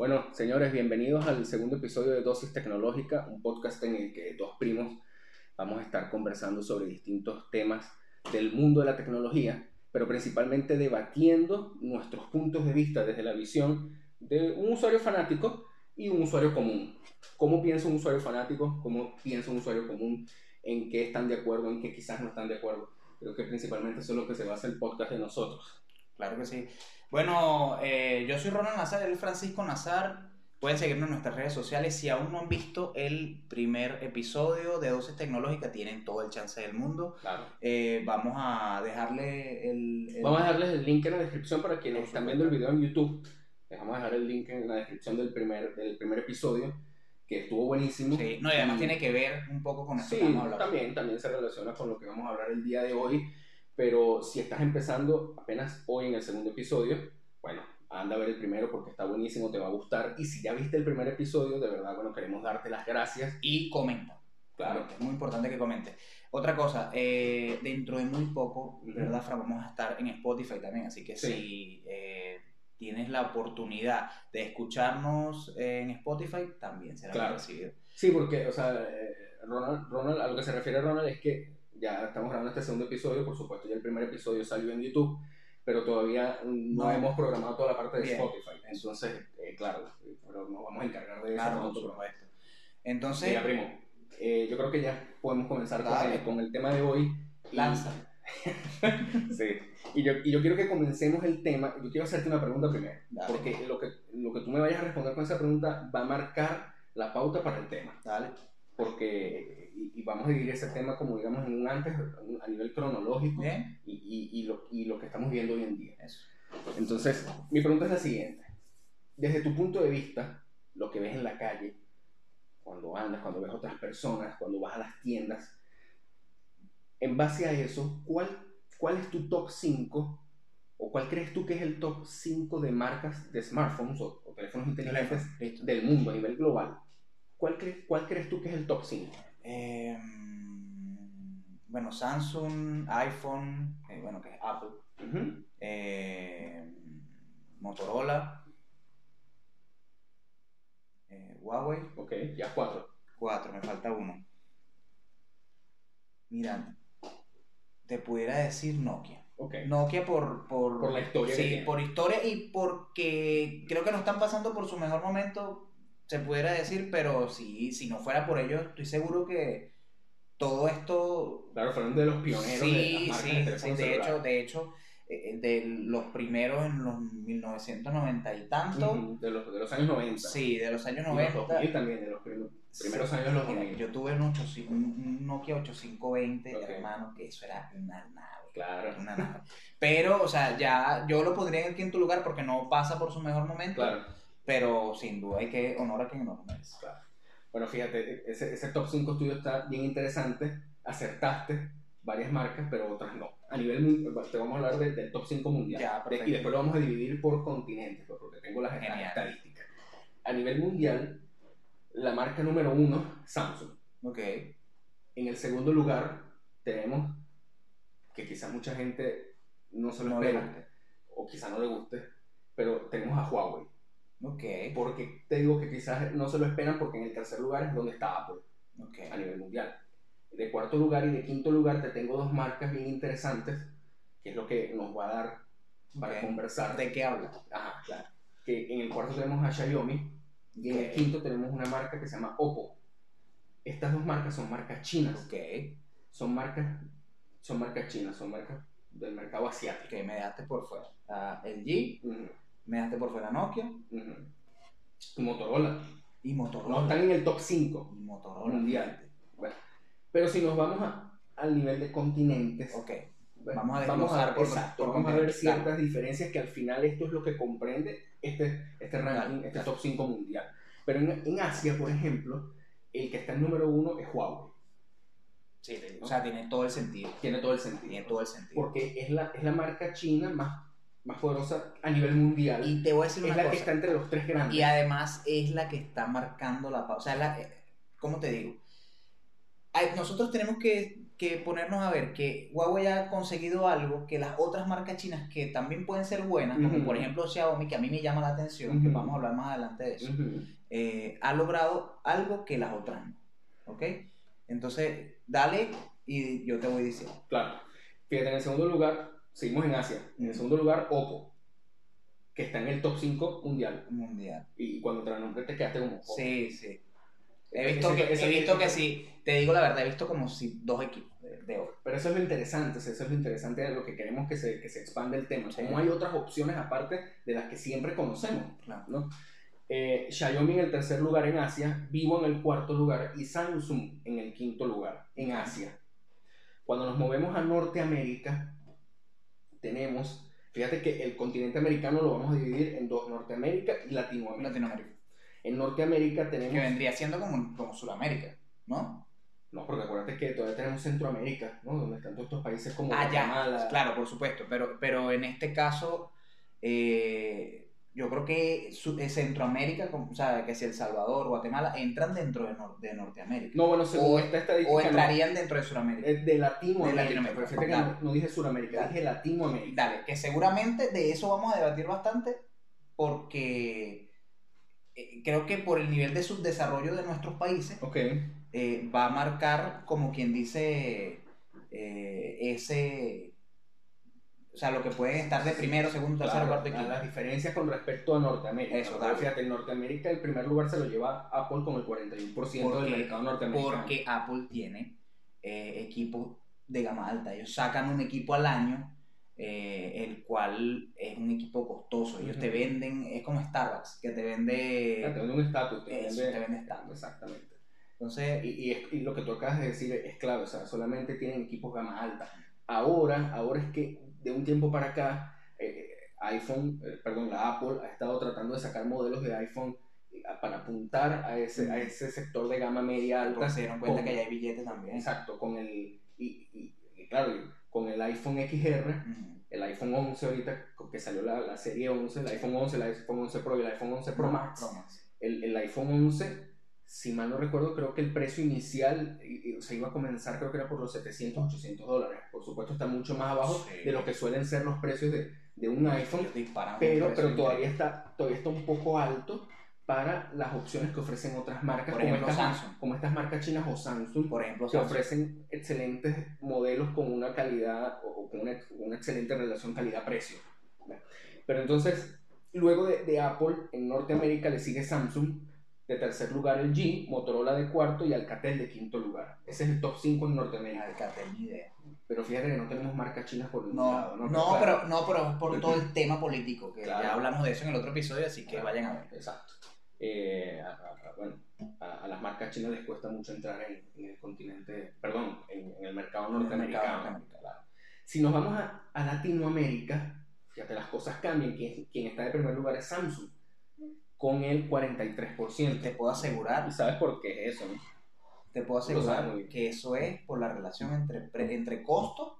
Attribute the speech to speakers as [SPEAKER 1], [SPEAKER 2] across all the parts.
[SPEAKER 1] Bueno, señores, bienvenidos al segundo episodio de Dosis Tecnológica, un podcast en el que dos primos vamos a estar conversando sobre distintos temas del mundo de la tecnología, pero principalmente debatiendo nuestros puntos de vista desde la visión de un usuario fanático y un usuario común. ¿Cómo piensa un usuario fanático? ¿Cómo piensa un usuario común? ¿En qué están de acuerdo? ¿En qué quizás no están de acuerdo? Creo que principalmente eso es lo que se basa el podcast de nosotros.
[SPEAKER 2] Claro que sí. Bueno, eh, yo soy Ronald Nazar, él es Francisco Nazar. Pueden seguirnos en nuestras redes sociales. Si aún no han visto el primer episodio de Dosis Tecnológica, tienen todo el chance del mundo.
[SPEAKER 1] Claro.
[SPEAKER 2] Eh, vamos a dejarle el, el-
[SPEAKER 1] Vamos a dejarles el link en la descripción para quienes están viendo el video en YouTube. Les vamos a dejar el link en la descripción del primer, del primer episodio, que estuvo buenísimo.
[SPEAKER 2] Sí, no, y además tiene que ver un poco con esto
[SPEAKER 1] Sí,
[SPEAKER 2] que vamos a hablar.
[SPEAKER 1] también, también se relaciona con lo que vamos a hablar el día de hoy. Pero si estás empezando apenas hoy en el segundo episodio, bueno, anda a ver el primero porque está buenísimo, te va a gustar. Y si ya viste el primer episodio, de verdad, bueno, queremos darte las gracias.
[SPEAKER 2] Y comenta.
[SPEAKER 1] Claro.
[SPEAKER 2] Es muy importante que comente. Otra cosa, eh, dentro de muy poco. ¿verdad, Fran? Vamos a estar en Spotify también, así que
[SPEAKER 1] Sí.
[SPEAKER 2] si eh, tienes la oportunidad de escucharnos en Spotify, también será
[SPEAKER 1] Claro.
[SPEAKER 2] recibido.
[SPEAKER 1] Sí, porque, o sea, eh, Ronald, Ronald, a lo que se refiere Ronald es que ya estamos grabando este segundo episodio, por supuesto, ya el primer episodio salió en YouTube, pero todavía no,
[SPEAKER 2] No.
[SPEAKER 1] hemos programado toda la parte de
[SPEAKER 2] Bien.
[SPEAKER 1] Spotify. Entonces, eh, claro, pero nos vamos a encargar de eso.
[SPEAKER 2] Claro, por
[SPEAKER 1] nosotros.
[SPEAKER 2] supuesto. Entonces,
[SPEAKER 1] Mira, primo, eh, yo creo que ya podemos comenzar con el, con el tema de hoy.
[SPEAKER 2] Lanza.
[SPEAKER 1] Sí, y yo, y yo quiero que comencemos el tema. Yo quiero hacerte una pregunta primero,
[SPEAKER 2] Dale.
[SPEAKER 1] porque lo que, lo que tú me vayas a responder con esa pregunta va a marcar la pauta para el tema.
[SPEAKER 2] Dale.
[SPEAKER 1] Porque, y, y vamos a dividir ese tema como digamos en un antes, a nivel cronológico, y, y, y lo, y lo que estamos viendo hoy en día.
[SPEAKER 2] Eso.
[SPEAKER 1] Entonces, mi pregunta es la siguiente. Desde tu punto de vista, lo que ves en la calle, cuando andas, cuando ves otras personas, cuando vas a las tiendas, en base a eso, ¿cuál, cuál es tu top 5 o cuál crees tú que es el top 5 de marcas de smartphones o, o teléfonos inteligentes del mundo a nivel global? ¿Cuál, cre- ¿Cuál crees tú que es el top 5?
[SPEAKER 2] Eh, bueno, Samsung, iPhone, eh, bueno, que es Apple, eh, Motorola, eh, Huawei,
[SPEAKER 1] Ok, ya cuatro.
[SPEAKER 2] cuatro, me falta uno. Mira, te pudiera decir Nokia.
[SPEAKER 1] Ok.
[SPEAKER 2] Nokia por, por,
[SPEAKER 1] Por la historia
[SPEAKER 2] Sí, por historia y porque creo que no están pasando por su mejor momento, se pudiera decir, pero sí, si no fuera por ellos, estoy seguro que todo esto
[SPEAKER 1] Claro, fueron de los pioneros de las
[SPEAKER 2] Sí, sí,
[SPEAKER 1] de
[SPEAKER 2] sí, de hecho, de hecho, eh, de los primeros en los 1990 y tanto,
[SPEAKER 1] Ujú, de, los, de los años 90.
[SPEAKER 2] sí, de los años
[SPEAKER 1] Y los
[SPEAKER 2] 90.
[SPEAKER 1] 2000 también, de los prim- primeros años de los
[SPEAKER 2] Mira,
[SPEAKER 1] 2000.
[SPEAKER 2] yo tuve un, 85 un Nokia 8520,
[SPEAKER 1] Ok.
[SPEAKER 2] hermano, que eso era una nave.
[SPEAKER 1] Claro,
[SPEAKER 2] Una nave. Pero, o sea, ya yo lo pondría en el quinto lugar porque no pasa por su mejor momento.
[SPEAKER 1] claro,
[SPEAKER 2] Pero sin duda hay que honor a quien honor merece.
[SPEAKER 1] claro. Bueno, fíjate, ese, ese top 5 tuyo está bien interesante. Acertaste varias marcas, pero otras no. A nivel te vamos a hablar de- del top 5 mundial.
[SPEAKER 2] Ya,
[SPEAKER 1] De- y después lo vamos a dividir por continentes, pues, porque tengo las
[SPEAKER 2] Genial.
[SPEAKER 1] estadísticas. A nivel mundial, la marca número uno, Samsung.
[SPEAKER 2] Ok.
[SPEAKER 1] En el segundo lugar, tenemos que quizás mucha gente no se lo
[SPEAKER 2] No
[SPEAKER 1] espera, o quizás no le guste, pero tenemos a Huawei.
[SPEAKER 2] Ok.
[SPEAKER 1] Porque te digo que quizás no se lo esperan porque en el tercer lugar es donde está Apple
[SPEAKER 2] Ok.
[SPEAKER 1] a nivel mundial. De cuarto lugar y de quinto lugar te tengo dos marcas bien interesantes, que es lo que nos va a dar para
[SPEAKER 2] Ok.
[SPEAKER 1] conversar.
[SPEAKER 2] ¿De qué habla?
[SPEAKER 1] Ajá, claro. Que en el cuarto tenemos a Xiaomi y en el
[SPEAKER 2] Ok.
[SPEAKER 1] quinto tenemos una marca que se llama Oppo. Estas dos marcas son marcas chinas.
[SPEAKER 2] Ok.
[SPEAKER 1] Son marcas, son marcas chinas, son marcas del mercado asiático.
[SPEAKER 2] Que me dejaste por fuera. Ah, LG,
[SPEAKER 1] Ujú,
[SPEAKER 2] me dejaste por fuera Nokia.
[SPEAKER 1] Y Motorola.
[SPEAKER 2] y Motorola.
[SPEAKER 1] No están en el top 5.
[SPEAKER 2] Y Motorola.
[SPEAKER 1] Mundial. Bueno, pero si nos vamos a- al nivel de continentes,
[SPEAKER 2] Ok.
[SPEAKER 1] bueno,
[SPEAKER 2] Vamos a
[SPEAKER 1] vamos a,
[SPEAKER 2] desglosar por-
[SPEAKER 1] exacto,
[SPEAKER 2] por
[SPEAKER 1] vamos a ver ciertas diferencias que al final esto es lo que comprende este, este ranking,
[SPEAKER 2] Claro,
[SPEAKER 1] este
[SPEAKER 2] claro.
[SPEAKER 1] top 5 mundial. Pero en, en Asia, por ejemplo, el que está en número uno es Huawei.
[SPEAKER 2] Sí, o sea, tiene todo el sentido.
[SPEAKER 1] Tiene todo el sentido.
[SPEAKER 2] Tiene todo el sentido.
[SPEAKER 1] Porque es la, es la marca china más, más poderosa a nivel mundial.
[SPEAKER 2] Y te voy a decir
[SPEAKER 1] es
[SPEAKER 2] una
[SPEAKER 1] la
[SPEAKER 2] cosa.
[SPEAKER 1] que está entre los tres grandes.
[SPEAKER 2] Y además es la que está marcando la pausa. O sea, la, eh, ¿cómo te digo? Nosotros tenemos que, que ponernos a ver que Huawei ha conseguido algo que las otras marcas chinas que también pueden ser buenas, como
[SPEAKER 1] Ujú.
[SPEAKER 2] por ejemplo Xiaomi, que a mí me llama la atención, que
[SPEAKER 1] Ujú.
[SPEAKER 2] vamos a hablar más adelante de eso,
[SPEAKER 1] Ujú.
[SPEAKER 2] eh, ha logrado algo que las otras no. ¿Ok? Entonces, dale y yo te voy diciendo.
[SPEAKER 1] Claro. Fíjate, en el segundo lugar, seguimos en Asia. En el
[SPEAKER 2] Ujú.
[SPEAKER 1] segundo lugar, Oppo, que está en el top 5 mundial.
[SPEAKER 2] Mundial.
[SPEAKER 1] Y cuando te la nombré te quedaste como... oh.
[SPEAKER 2] Sí, sí. He
[SPEAKER 1] Ese-
[SPEAKER 2] visto, que,
[SPEAKER 1] ese-
[SPEAKER 2] he visto que sí, te digo la verdad, he visto como si dos equipos de, de oro.
[SPEAKER 1] Pero eso es lo interesante, eso es lo interesante de lo que queremos que se, que se expande el tema.
[SPEAKER 2] Sí.
[SPEAKER 1] Como hay otras opciones aparte de las que siempre conocemos,
[SPEAKER 2] Claro.
[SPEAKER 1] ¿no? Eh, Xiaomi en el tercer lugar en Asia, Vivo en el cuarto lugar y Samsung en el quinto lugar en Asia. Cuando nos movemos a Norteamérica, tenemos, fíjate que el continente americano lo vamos a dividir en dos, Norteamérica y Latinoamérica.
[SPEAKER 2] Latinoamérica.
[SPEAKER 1] En Norteamérica
[SPEAKER 2] Que
[SPEAKER 1] tenemos...
[SPEAKER 2] vendría siendo como, como Sudamérica, ¿no?
[SPEAKER 1] No, porque acuérdate que todavía tenemos Centroamérica, ¿no? Donde están todos estos países como
[SPEAKER 2] Ah, ya,
[SPEAKER 1] Guatemala.
[SPEAKER 2] claro, por supuesto, pero, pero en este caso, eh, yo creo que eh, Centroamérica, o sea, que si El Salvador, Guatemala, entran dentro de, Nor- de Norteamérica.
[SPEAKER 1] No, bueno, según
[SPEAKER 2] O-
[SPEAKER 1] esta estadística,
[SPEAKER 2] o
[SPEAKER 1] no.
[SPEAKER 2] entrarían dentro de Sudamérica.
[SPEAKER 1] Es de Latinoamérica.
[SPEAKER 2] De Latinoamérica.
[SPEAKER 1] Fíjate que
[SPEAKER 2] Dale.
[SPEAKER 1] no, no dije Suramérica,
[SPEAKER 2] Dale.
[SPEAKER 1] dije Latinoamérica.
[SPEAKER 2] Dale, que seguramente de eso vamos a debatir bastante porque eh, creo que por el nivel de subdesarrollo de nuestros países
[SPEAKER 1] Ok.
[SPEAKER 2] eh, va a marcar como quien dice eh, ese, o sea, lo que pueden estar de primero, segundo, tercero,
[SPEAKER 1] Claro,
[SPEAKER 2] cuarto y quinto.
[SPEAKER 1] las diferencias con respecto a Norteamérica.
[SPEAKER 2] Eso, dale.
[SPEAKER 1] Fíjate, en Norteamérica el primer lugar se lo lleva Apple con el 41%
[SPEAKER 2] Porque-
[SPEAKER 1] del mercado norteamericano.
[SPEAKER 2] Porque Apple tiene eh, equipos de gama alta. Ellos sacan un equipo al año, eh, el cual es un equipo costoso. Ellos te venden, es como Starbucks, que te vende...
[SPEAKER 1] Ah, te vende un estatus, te
[SPEAKER 2] Eso,
[SPEAKER 1] vende...
[SPEAKER 2] te vende estatus.
[SPEAKER 1] Exactamente.
[SPEAKER 2] Entonces,
[SPEAKER 1] Y, y es- y lo que tú acabas de decir es clave, o sea, solamente tienen equipos gama alta. Ahora, ahora es que de un tiempo para acá, eh, iPhone, eh, perdón, la Apple ha estado tratando de sacar modelos de iPhone eh, para apuntar a ese, a ese sector de gama media alta.
[SPEAKER 2] porque se dieron cuenta
[SPEAKER 1] con-
[SPEAKER 2] que ya hay billetes también.
[SPEAKER 1] Exacto, con el, y, y- y claro, con el iPhone XR,
[SPEAKER 2] Ujú.
[SPEAKER 1] el iPhone 11 ahorita, que salió la, la serie 11, el iPhone 11, el iPhone 11 Pro y el iPhone 11 Pro Max.
[SPEAKER 2] Pro Max.
[SPEAKER 1] El, el iPhone 11, si mal no recuerdo, creo que el precio inicial se iba a comenzar, creo que era por los 700, 800 dólares. Por supuesto, está mucho más abajo
[SPEAKER 2] Sí.
[SPEAKER 1] de lo que suelen ser los precios de, de un iPhone, pero, pero todavía, está, todavía está un poco alto para las opciones que ofrecen otras marcas,
[SPEAKER 2] Por
[SPEAKER 1] como,
[SPEAKER 2] ejemplo,
[SPEAKER 1] estas,
[SPEAKER 2] Samsung.
[SPEAKER 1] como estas marcas chinas o Samsung,
[SPEAKER 2] Por ejemplo,
[SPEAKER 1] que
[SPEAKER 2] Samsung.
[SPEAKER 1] ofrecen excelentes modelos con una calidad o con una, una excelente relación calidad-precio. Pero entonces, luego de, de Apple, en Norteamérica le sigue Samsung, de tercer lugar el G, Motorola de cuarto y Alcatel de quinto lugar. Ese es el top 5 en Norteamérica.
[SPEAKER 2] Alcatel, ni idea.
[SPEAKER 1] Pero fíjate que no tenemos marcas chinas por ningún
[SPEAKER 2] No,
[SPEAKER 1] lado.
[SPEAKER 2] no,
[SPEAKER 1] Claro.
[SPEAKER 2] pero, no, pero es por todo el tema político, que
[SPEAKER 1] Claro.
[SPEAKER 2] ya hablamos de eso en el otro episodio, así que
[SPEAKER 1] Claro,
[SPEAKER 2] vayan a ver.
[SPEAKER 1] Exacto. Eh, a, a- a- bueno, a, a las marcas chinas les cuesta mucho entrar en, en el continente, perdón, en, en el mercado
[SPEAKER 2] el
[SPEAKER 1] norteamericano.
[SPEAKER 2] mercado.
[SPEAKER 1] Si nos vamos a, a Latinoamérica, fíjate, las cosas cambian. Quien, quien está de primer lugar es Samsung, con el 43%.
[SPEAKER 2] Te puedo asegurar,
[SPEAKER 1] ¿Y sabes por qué es eso? no?
[SPEAKER 2] te puedo asegurar que eso es por la relación entre, entre costo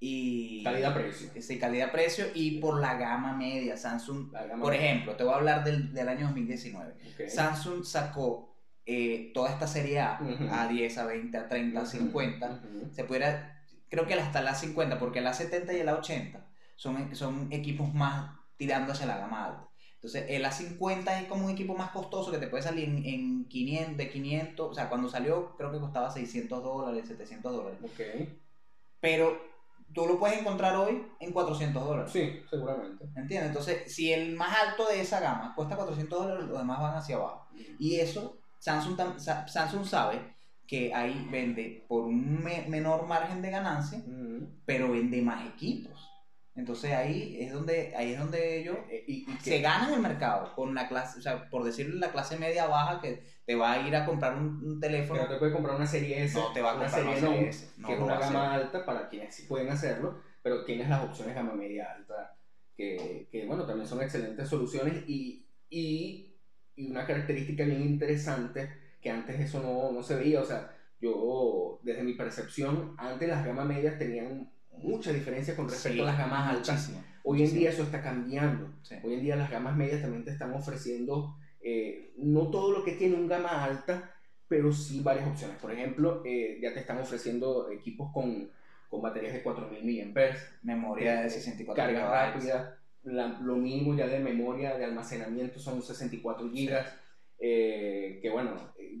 [SPEAKER 2] y
[SPEAKER 1] Calidad-precio.
[SPEAKER 2] Sí, calidad-precio y por la gama media. Samsung,
[SPEAKER 1] gama-
[SPEAKER 2] por ejemplo, te voy a hablar del, del año 2019.
[SPEAKER 1] Ok.
[SPEAKER 2] Samsung sacó eh, toda esta serie A,
[SPEAKER 1] Ujú.
[SPEAKER 2] a 10, a 20, a 30, a
[SPEAKER 1] Ujú,
[SPEAKER 2] 50.
[SPEAKER 1] ujú.
[SPEAKER 2] Se pudiera, creo que hasta la 50, porque la 70 y la 80 son, son equipos más tirando hacia la gama alta. Entonces, el A50 es como un equipo más costoso que te puede salir en, en 500, de 500, o sea, cuando salió creo que costaba 600 dólares, 700 dólares.
[SPEAKER 1] Ok.
[SPEAKER 2] Pero tú lo puedes encontrar hoy en 400 dólares.
[SPEAKER 1] Sí, seguramente.
[SPEAKER 2] ¿Entiendes? Entonces, si el más alto de esa gama cuesta 400 dólares, los demás van hacia abajo. Y eso, Samsung, Samsung sabe que ahí vende por un me- menor margen de ganancia,
[SPEAKER 1] Ujú.
[SPEAKER 2] pero vende más equipos. Entonces ahí es donde, ahí es donde ellos
[SPEAKER 1] Eh, y, y que-
[SPEAKER 2] se ganan el mercado con la clase, o sea, por decirlo, la clase media baja que te va a ir a comprar un, un teléfono.
[SPEAKER 1] Pero te puede comprar una serie S,
[SPEAKER 2] No te va a
[SPEAKER 1] una
[SPEAKER 2] comprar
[SPEAKER 1] serie
[SPEAKER 2] una serie
[SPEAKER 1] no,
[SPEAKER 2] S, no
[SPEAKER 1] que es una gama alta para quienes sí pueden hacerlo, pero tienes las opciones gama media alta, que, que, bueno, también son excelentes soluciones y, y, y una característica bien interesante que antes eso no, no se veía, o sea, yo, desde mi percepción, antes las gamas medias tenían mucha diferencia con respecto
[SPEAKER 2] Sí,
[SPEAKER 1] a las gamas altas.
[SPEAKER 2] muchísimo,
[SPEAKER 1] Hoy en día eso está cambiando.
[SPEAKER 2] Sí.
[SPEAKER 1] Hoy en día las gamas medias también te están ofreciendo eh, no todo lo que tiene un gama alta, pero sí varias opciones. Por ejemplo, eh, ya te están ofreciendo equipos con, con baterías de 4000 mAh,
[SPEAKER 2] Memoria de
[SPEAKER 1] eh,
[SPEAKER 2] 64
[SPEAKER 1] carga rápida, la- lo mínimo ya de memoria, de almacenamiento son 64 gigas. Eh, que bueno,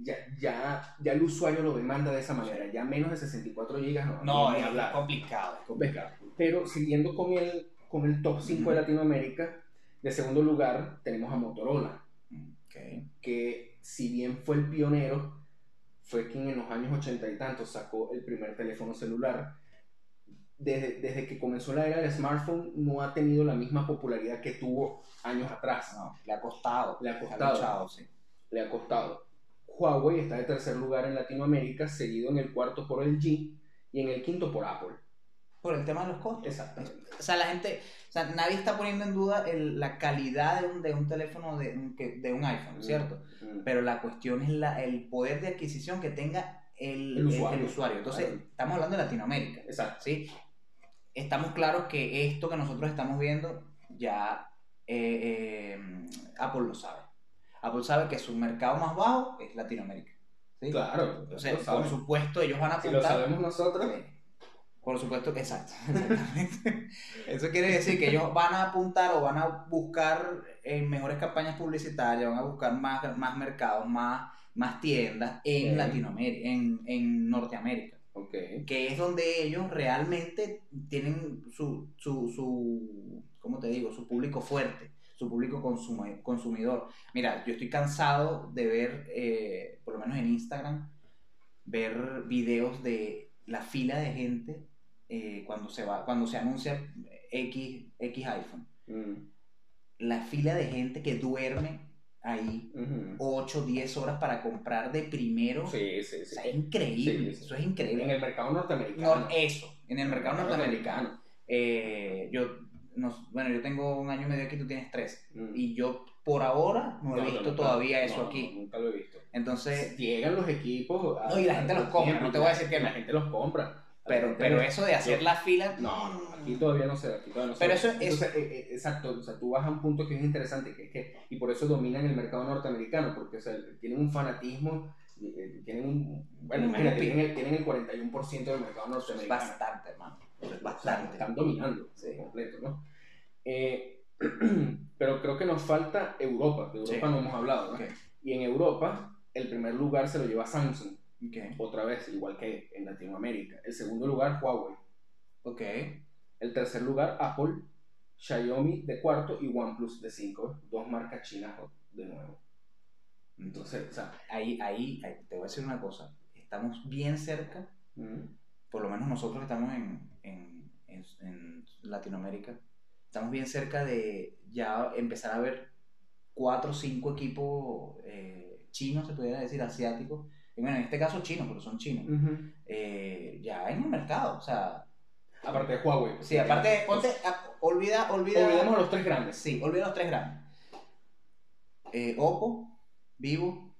[SPEAKER 1] ya, ya, ya el usuario lo demanda de esa manera, ya menos de 64 gigas no,
[SPEAKER 2] No, es
[SPEAKER 1] hablar.
[SPEAKER 2] complicado, es complicado.
[SPEAKER 1] Pero siguiendo con el, con el top 5 de
[SPEAKER 2] Ujú.
[SPEAKER 1] Latinoamérica, de segundo lugar tenemos a Motorola,
[SPEAKER 2] Ok.
[SPEAKER 1] que si bien fue el pionero, fue quien en los años 80 y tantos sacó el primer teléfono celular. Desde, desde que comenzó la era del smartphone no ha tenido la misma popularidad que tuvo años atrás.
[SPEAKER 2] No, le ha costado.
[SPEAKER 1] Le ha costado.
[SPEAKER 2] luchado, sí.
[SPEAKER 1] Le ha costado. Huawei está de tercer lugar en Latinoamérica, seguido en el cuarto por el G y en el quinto por Apple.
[SPEAKER 2] Por el tema de los costos.
[SPEAKER 1] Exactamente.
[SPEAKER 2] O sea, la gente, o sea, nadie está poniendo en duda el- la calidad de un, de un teléfono, de un, que- de un iPhone, ¿cierto?
[SPEAKER 1] Mm.
[SPEAKER 2] Pero la cuestión es la, el poder de adquisición que tenga el,
[SPEAKER 1] El
[SPEAKER 2] el-
[SPEAKER 1] usuario.
[SPEAKER 2] el usuario. Entonces,
[SPEAKER 1] Claro.
[SPEAKER 2] estamos hablando de Latinoamérica,
[SPEAKER 1] Exacto.
[SPEAKER 2] ¿sí? Estamos claros que esto que nosotros estamos viendo, ya eh, eh, Apple lo sabe. Apple sabe que su mercado más bajo es Latinoamérica. ¿sí?
[SPEAKER 1] Claro,
[SPEAKER 2] Entonces, por supuesto, ellos van a
[SPEAKER 1] Si
[SPEAKER 2] apuntar...
[SPEAKER 1] lo sabemos nosotros.
[SPEAKER 2] Por supuesto que exacto, exactamente. Eso quiere decir que ellos van a apuntar o van a buscar eh, mejores campañas publicitarias, van a buscar más, más mercados, más, más tiendas en. Latinoamérica, en, en Norteamérica,
[SPEAKER 1] ok.
[SPEAKER 2] que es donde ellos realmente tienen su, su, su ¿cómo te digo? Su público fuerte, su público consumidor. Mira, yo estoy cansado de ver, eh, por lo menos en Instagram, ver videos de la fila de gente eh, cuando se va, cuando se anuncia X, X iPhone.
[SPEAKER 1] Mm.
[SPEAKER 2] La fila de gente que duerme ahí
[SPEAKER 1] Ujú.
[SPEAKER 2] 8, 10 horas para comprar de primero.
[SPEAKER 1] Sí, sí,
[SPEAKER 2] O
[SPEAKER 1] sí.
[SPEAKER 2] sea, es increíble,
[SPEAKER 1] Sí, sí.
[SPEAKER 2] eso es increíble.
[SPEAKER 1] En el mercado norteamericano.
[SPEAKER 2] Nor- eso, en el mercado norteamericano. Eh, yo, nos- bueno, yo tengo un año y medio aquí, tú tienes tres.
[SPEAKER 1] Mm.
[SPEAKER 2] Y yo por ahora no he
[SPEAKER 1] No, no,
[SPEAKER 2] visto
[SPEAKER 1] no,
[SPEAKER 2] todavía
[SPEAKER 1] no,
[SPEAKER 2] eso aquí.
[SPEAKER 1] Nunca lo he visto.
[SPEAKER 2] Entonces,
[SPEAKER 1] Llegan los equipos. a-
[SPEAKER 2] No, y la gente los compra, no te voy a decir que
[SPEAKER 1] la gente los compra.
[SPEAKER 2] Pero, pero eso de hacer
[SPEAKER 1] yo-
[SPEAKER 2] la fila.
[SPEAKER 1] No, no, aquí todavía no se da, aquí todavía no se
[SPEAKER 2] Pero
[SPEAKER 1] da.
[SPEAKER 2] eso es-
[SPEAKER 1] eh, eh, exacto, o sea, tú vas a un punto que es interesante, que es que, y por eso dominan el mercado norteamericano, porque o sea, tienen un fanatismo, tienen un, bueno, imagínate, tienen el, tienen el 41% del mercado
[SPEAKER 2] es
[SPEAKER 1] norteamericano.
[SPEAKER 2] bastante, hermano.
[SPEAKER 1] O sea,
[SPEAKER 2] bastante.
[SPEAKER 1] están dominando
[SPEAKER 2] Sí.
[SPEAKER 1] completo, ¿no? Eh, pero creo que nos falta Europa, de Europa
[SPEAKER 2] Sí.
[SPEAKER 1] no hemos hablado. Y en Europa, el primer lugar se lo lleva Samsung, otra vez, igual que en Latinoamérica. El segundo lugar, Huawei.
[SPEAKER 2] Ok.
[SPEAKER 1] El tercer lugar, Apple, Xiaomi de cuarto y OnePlus de cinco. Dos marcas chinas de nuevo. Entonces, o sea,
[SPEAKER 2] Ahí, ahí, ahí, te voy a decir una cosa. Estamos bien cerca, por lo menos nosotros que estamos en, en, en, en Latinoamérica, estamos bien cerca de ya empezar a ver cuatro o cinco equipos eh, chinos, se pudiera decir, asiáticos. Y bueno, en este caso chinos, porque son chinos. eh, ya en el mercado. O sea,
[SPEAKER 1] aparte de Huawei.
[SPEAKER 2] sí, aparte, ponte, a- olvida, olvida.
[SPEAKER 1] Olvidemos a los tres grandes.
[SPEAKER 2] Sí, olvida los tres grandes. Eh, Oppo, Vivo,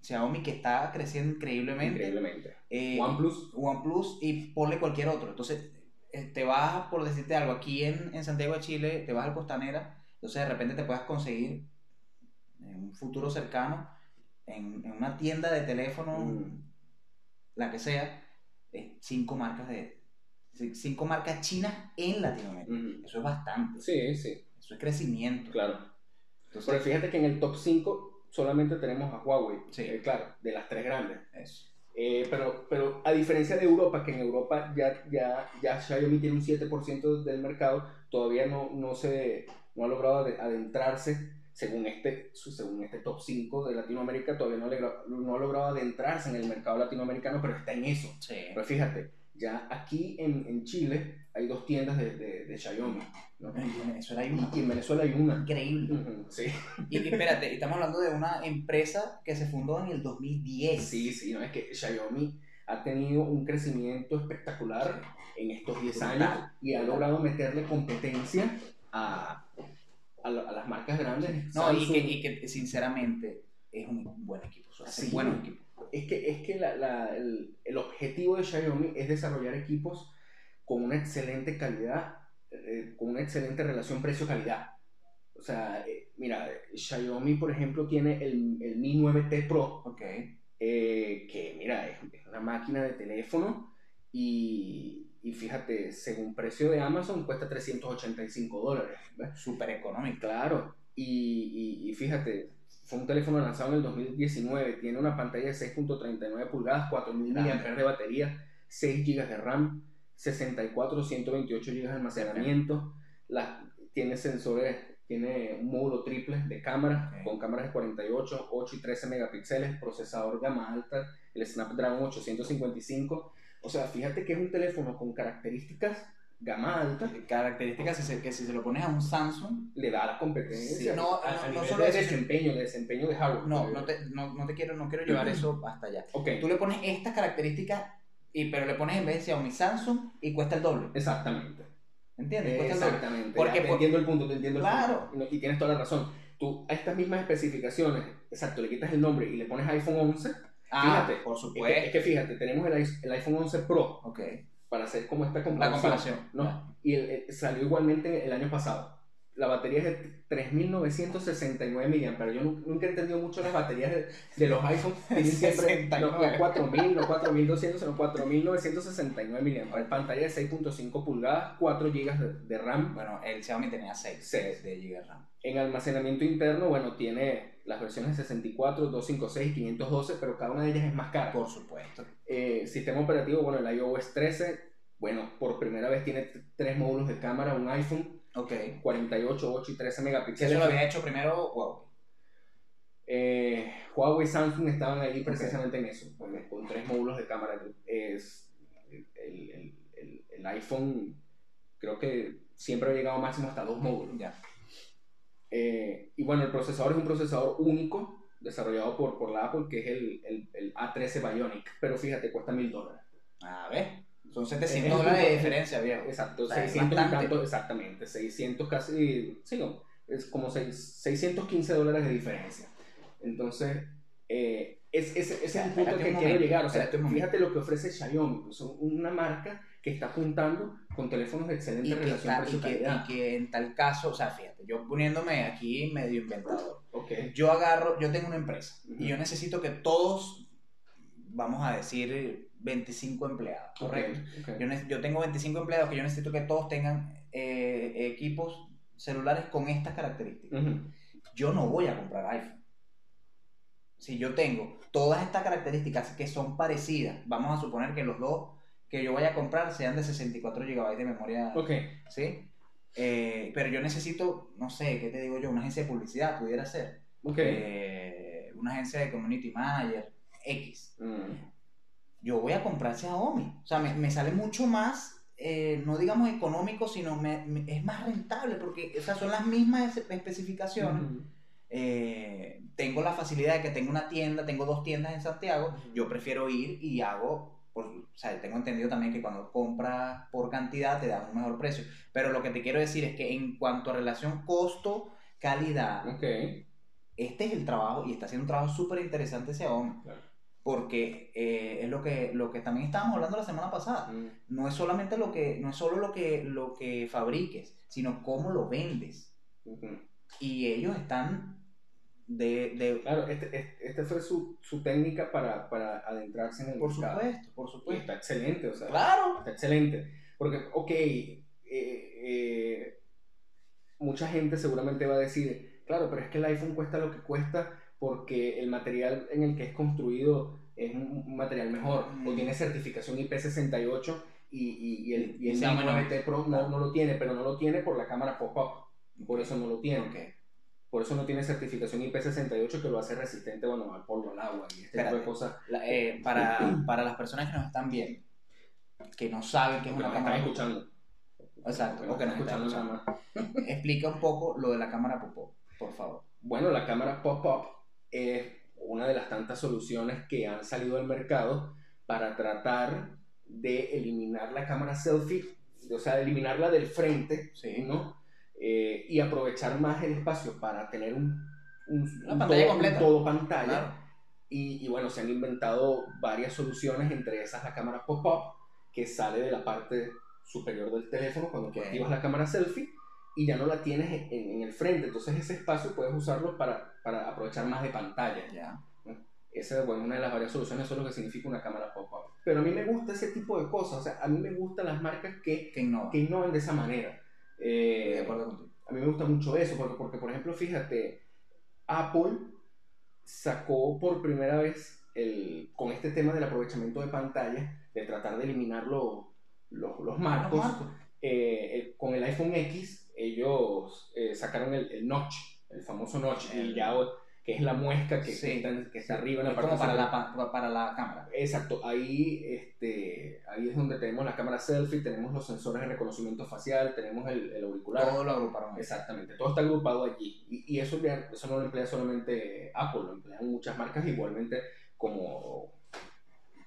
[SPEAKER 2] Xiaomi, que está creciendo increíblemente.
[SPEAKER 1] Increíblemente.
[SPEAKER 2] eh,
[SPEAKER 1] OnePlus.
[SPEAKER 2] OnePlus y ponle cualquier otro. Entonces, eh, te vas, por decirte algo, aquí en, en Santiago de Chile, te vas al Costanera, entonces de repente te puedas conseguir en un futuro cercano, en, en una tienda de teléfono,
[SPEAKER 1] Mm.
[SPEAKER 2] la que sea, eh, cinco marcas de cinco marcas chinas en Latinoamérica. Eso es bastante.
[SPEAKER 1] Sí, sí,
[SPEAKER 2] Eso es crecimiento.
[SPEAKER 1] claro.
[SPEAKER 2] Entonces,
[SPEAKER 1] Pero fíjate que en el top 5 solamente tenemos a Huawei.
[SPEAKER 2] Sí.
[SPEAKER 1] eh, claro, de las tres grandes.
[SPEAKER 2] eso.
[SPEAKER 1] Eh, pero, pero a diferencia de Europa, que en Europa ya, ya, ya Xiaomi tiene un 7% del mercado, todavía no, no, se, no ha logrado ade- adentrarse, según este, según este top 5 de Latinoamérica, todavía no, logra- no ha logrado adentrarse en el mercado latinoamericano, pero está en eso.
[SPEAKER 2] Sí.
[SPEAKER 1] Pero fíjate, ya aquí en, en Chile hay dos tiendas de, de, de Xiaomi. ¿no?
[SPEAKER 2] En Venezuela hay una
[SPEAKER 1] Y en Venezuela hay una.
[SPEAKER 2] increíble.
[SPEAKER 1] Sí,
[SPEAKER 2] Y, y espérate, estamos hablando de una empresa que se fundó en el 2010.
[SPEAKER 1] sí, sí, no es que Xiaomi ha tenido un crecimiento espectacular en estos 10
[SPEAKER 2] Brutal.
[SPEAKER 1] años y ha logrado meterle competencia a, a, la- a las marcas grandes.
[SPEAKER 2] No, y que, y que sinceramente es un buen equipo. sea,
[SPEAKER 1] Sí.
[SPEAKER 2] Buenos equipos.
[SPEAKER 1] Es que, es que la- la- el, el objetivo de Xiaomi es desarrollar equipos con una excelente calidad, eh, con una excelente relación precio-calidad. O sea, eh, mira, Xiaomi, por ejemplo, tiene el, el Mi 9T Pro,
[SPEAKER 2] Ok.
[SPEAKER 1] eh, que mira, es, es una máquina de teléfono y, y fíjate, según precio de Amazon cuesta 385 dólares.
[SPEAKER 2] Súper económico.
[SPEAKER 1] Claro, y, y, y fíjate, fue un teléfono lanzado en el 2019, tiene una pantalla de 6.39 pulgadas, 4000
[SPEAKER 2] Grande.
[SPEAKER 1] mAh de batería, 6 GB de RAM, 64 128 GB de almacenamiento, la- tiene sensores, tiene un módulo triple de cámaras, con cámaras de 48, 8 y 13 megapíxeles, procesador gama alta, el Snapdragon 855. O sea, fíjate que es un teléfono con características gama alta,
[SPEAKER 2] Características si se- que si se lo pones a un Samsung,
[SPEAKER 1] le da la competencia
[SPEAKER 2] Sí, no,
[SPEAKER 1] a, a
[SPEAKER 2] no- no
[SPEAKER 1] nivel
[SPEAKER 2] solo
[SPEAKER 1] de desempeño, de desempeño de hardware.
[SPEAKER 2] no, no te, no, no te quiero, no quiero llevar eso hasta allá.
[SPEAKER 1] Ok,
[SPEAKER 2] Tú le pones estas características, y, pero le pones en vez de Xiaomi Samsung y cuesta el doble.
[SPEAKER 1] exactamente.
[SPEAKER 2] ¿Entiendes? Cuesta el doble.
[SPEAKER 1] Exactamente.
[SPEAKER 2] Porque
[SPEAKER 1] ya te
[SPEAKER 2] por-
[SPEAKER 1] entiendo el punto, te entiendo el
[SPEAKER 2] Claro.
[SPEAKER 1] punto. Y, y tienes toda la razón. Tú a estas mismas especificaciones, exacto, le quitas el nombre y le pones iPhone 11.
[SPEAKER 2] Ah,
[SPEAKER 1] Fíjate,
[SPEAKER 2] por
[SPEAKER 1] Es que, es
[SPEAKER 2] supuesto.
[SPEAKER 1] que fíjate, tenemos el, el iPhone 11 Pro
[SPEAKER 2] Ok.
[SPEAKER 1] Para hacer como esta
[SPEAKER 2] La
[SPEAKER 1] comparación.
[SPEAKER 2] comparación.
[SPEAKER 1] ¿no? Y el- el- salió igualmente el año pasado. La batería es de 3.969 mAh. Yo nu- nunca he entendido mucho las baterías de, de los iPhones. Tienen siempre
[SPEAKER 2] 69.
[SPEAKER 1] los, los 4.000, los 4.200, los 4.969 mAh. Pantalla de 6.5 pulgadas, 4 GB de, de RAM.
[SPEAKER 2] Bueno, el Xiaomi tenía 6
[SPEAKER 1] Seis.
[SPEAKER 2] de GB de RAM.
[SPEAKER 1] En almacenamiento interno, bueno, tiene las versiones 64, 256 y 512, pero cada una de ellas es más cara.
[SPEAKER 2] Por supuesto.
[SPEAKER 1] Eh, sistema operativo, bueno, el iOS 13, bueno, por primera vez tiene tres módulos de cámara, un iPhone,
[SPEAKER 2] Ok.
[SPEAKER 1] 48, 8 y 13
[SPEAKER 2] Si
[SPEAKER 1] megapíxeles.
[SPEAKER 2] eso lo había hecho primero, wow.
[SPEAKER 1] Eh, Huawei y Samsung estaban ahí precisamente en eso, con, con tres módulos de cámara. Es, el, el- el- el iPhone creo que siempre ha llegado máximo hasta dos módulos.
[SPEAKER 2] Ya.
[SPEAKER 1] Eh, y bueno, el procesador es un procesador único desarrollado por, por la Apple, que es el, el, el A13 Bionic, pero fíjate, cuesta mil dólares.
[SPEAKER 2] A ver. Son
[SPEAKER 1] Es
[SPEAKER 2] 700
[SPEAKER 1] un
[SPEAKER 2] dólares de diferencia, viejo.
[SPEAKER 1] Exacto,
[SPEAKER 2] O sea, es
[SPEAKER 1] 600 y
[SPEAKER 2] bastante.
[SPEAKER 1] tanto, exactamente, 600 casi, sí, no, es como seis- 615 dólares de diferencia. Entonces, eh, es, ese, ese es el punto al que quiero llegar. O sea, fíjate lo que ofrece Xiaomi, son una marca que está apuntando con teléfonos de excelente
[SPEAKER 2] Y que,
[SPEAKER 1] relación
[SPEAKER 2] está- y, que,
[SPEAKER 1] precio-calidad.
[SPEAKER 2] y que en tal caso, o sea, fíjate, yo poniéndome aquí medio inventador.
[SPEAKER 1] Ok,
[SPEAKER 2] Yo agarro, yo tengo una empresa y yo necesito que todos, vamos a decir, 25 empleados, ¿correcto? Yo, yo tengo 25 empleados que yo necesito que todos tengan eh, equipos celulares con estas características. Yo no voy a comprar iPhone. Si yo tengo todas estas características que son parecidas, vamos a suponer que los dos que yo vaya a comprar sean de 64 GB de memoria,
[SPEAKER 1] Ok,
[SPEAKER 2] ¿sí? Eh, pero yo necesito, no sé, ¿qué te digo yo? Una agencia de publicidad pudiera ser.
[SPEAKER 1] ok.
[SPEAKER 2] Eh, una agencia de community manager, X.
[SPEAKER 1] Mm,
[SPEAKER 2] Yo voy a comprar Xiaomi. O sea, me, me sale mucho más, eh, no digamos económico, sino me- me- es más rentable porque o sea, son las mismas espe- especificaciones. Eh, tengo la facilidad de que tengo una tienda, tengo dos tiendas en Santiago. Yo prefiero ir y hago, por- o sea, tengo entendido también que cuando compras por cantidad te dan un mejor precio. Pero lo que te quiero decir es que en cuanto a relación costo-calidad,
[SPEAKER 1] Ok,
[SPEAKER 2] este es el trabajo y está haciendo un trabajo súper interesante Xiaomi.
[SPEAKER 1] claro.
[SPEAKER 2] Porque eh, es lo que, lo que también estábamos hablando la semana pasada.
[SPEAKER 1] Mm,
[SPEAKER 2] No es solamente lo que, no es solo lo que, lo que fabriques, sino cómo lo vendes.
[SPEAKER 1] ujú.
[SPEAKER 2] Y ellos están de, de
[SPEAKER 1] Claro, este, este, esta fue su, su técnica para, para adentrarse en el
[SPEAKER 2] por
[SPEAKER 1] mercado.
[SPEAKER 2] supuesto, por
[SPEAKER 1] Y
[SPEAKER 2] supuesto.
[SPEAKER 1] está excelente, o sea,
[SPEAKER 2] Claro.
[SPEAKER 1] está excelente. Porque, ok, eh, eh, mucha gente seguramente va a decir, claro, pero es que el iPhone cuesta lo que cuesta porque el material en el que es construido es un, material mejor, o
[SPEAKER 2] Mm.
[SPEAKER 1] tiene certificación IP68 y, y, y el, y el. 9T Pro no, no lo tiene, pero no lo tiene por la cámara pop-up, por eso no lo tiene.
[SPEAKER 2] Ok.
[SPEAKER 1] Por eso no tiene certificación IP68 que lo hace resistente bueno, al polvo, al agua y este tipo
[SPEAKER 2] Espérate.
[SPEAKER 1] de cosas.
[SPEAKER 2] La- eh, para, para las personas que nos están viendo, que no saben qué es una
[SPEAKER 1] nos están
[SPEAKER 2] cámara
[SPEAKER 1] escuchando.
[SPEAKER 2] Exacto, o que nos están
[SPEAKER 1] escuchando nada más.
[SPEAKER 2] explica un poco lo de la cámara pop por favor.
[SPEAKER 1] Bueno, la cámara pop-up es una de las tantas soluciones que han salido al mercado para tratar de eliminar la cámara selfie, o sea, eliminarla del frente,
[SPEAKER 2] Sí.
[SPEAKER 1] ¿no? Eh, y aprovechar más el espacio para tener un, un,
[SPEAKER 2] Una
[SPEAKER 1] un
[SPEAKER 2] pantalla
[SPEAKER 1] todo,
[SPEAKER 2] completa.
[SPEAKER 1] un todo pantalla.
[SPEAKER 2] Claro.
[SPEAKER 1] Y, y bueno, se han inventado varias soluciones, entre esas la cámara pop-up, que sale de la parte superior del teléfono cuando tú
[SPEAKER 2] Ok.
[SPEAKER 1] activas la cámara selfie y ya no la tienes en, en el frente. Entonces ese espacio puedes usarlo para, para aprovechar más de pantalla.
[SPEAKER 2] Ya.
[SPEAKER 1] esa es bueno, una de las varias soluciones, eso es lo que significa una cámara pop-up. Pero a mí me gusta ese tipo de cosas, o sea, a mí me gustan las marcas que,
[SPEAKER 2] Que innovan.
[SPEAKER 1] que innovan de esa manera. Eh,
[SPEAKER 2] Estoy de acuerdo contigo.
[SPEAKER 1] a mí me gusta mucho eso, porque, porque por ejemplo, fíjate, Apple sacó por primera vez el, con este tema del aprovechamiento de pantalla, de tratar de eliminar lo- lo- los marcos.
[SPEAKER 2] Los marcos.
[SPEAKER 1] eh, el- con el iPhone X, ellos eh, sacaron el, el notch, el famoso notch, y
[SPEAKER 2] El-
[SPEAKER 1] ya, que es la muesca que,
[SPEAKER 2] Sí.
[SPEAKER 1] que está, en- que está arriba en la parte
[SPEAKER 2] como para la, para la cámara.
[SPEAKER 1] Exacto, ahí, este, ahí es donde tenemos la cámara selfie, tenemos los sensores de reconocimiento facial, tenemos el, el auricular.
[SPEAKER 2] Todo lo agruparon.
[SPEAKER 1] Exactamente, todo está agrupado allí. Y, y eso, eso no lo emplea solamente Apple, lo emplean muchas marcas igualmente como,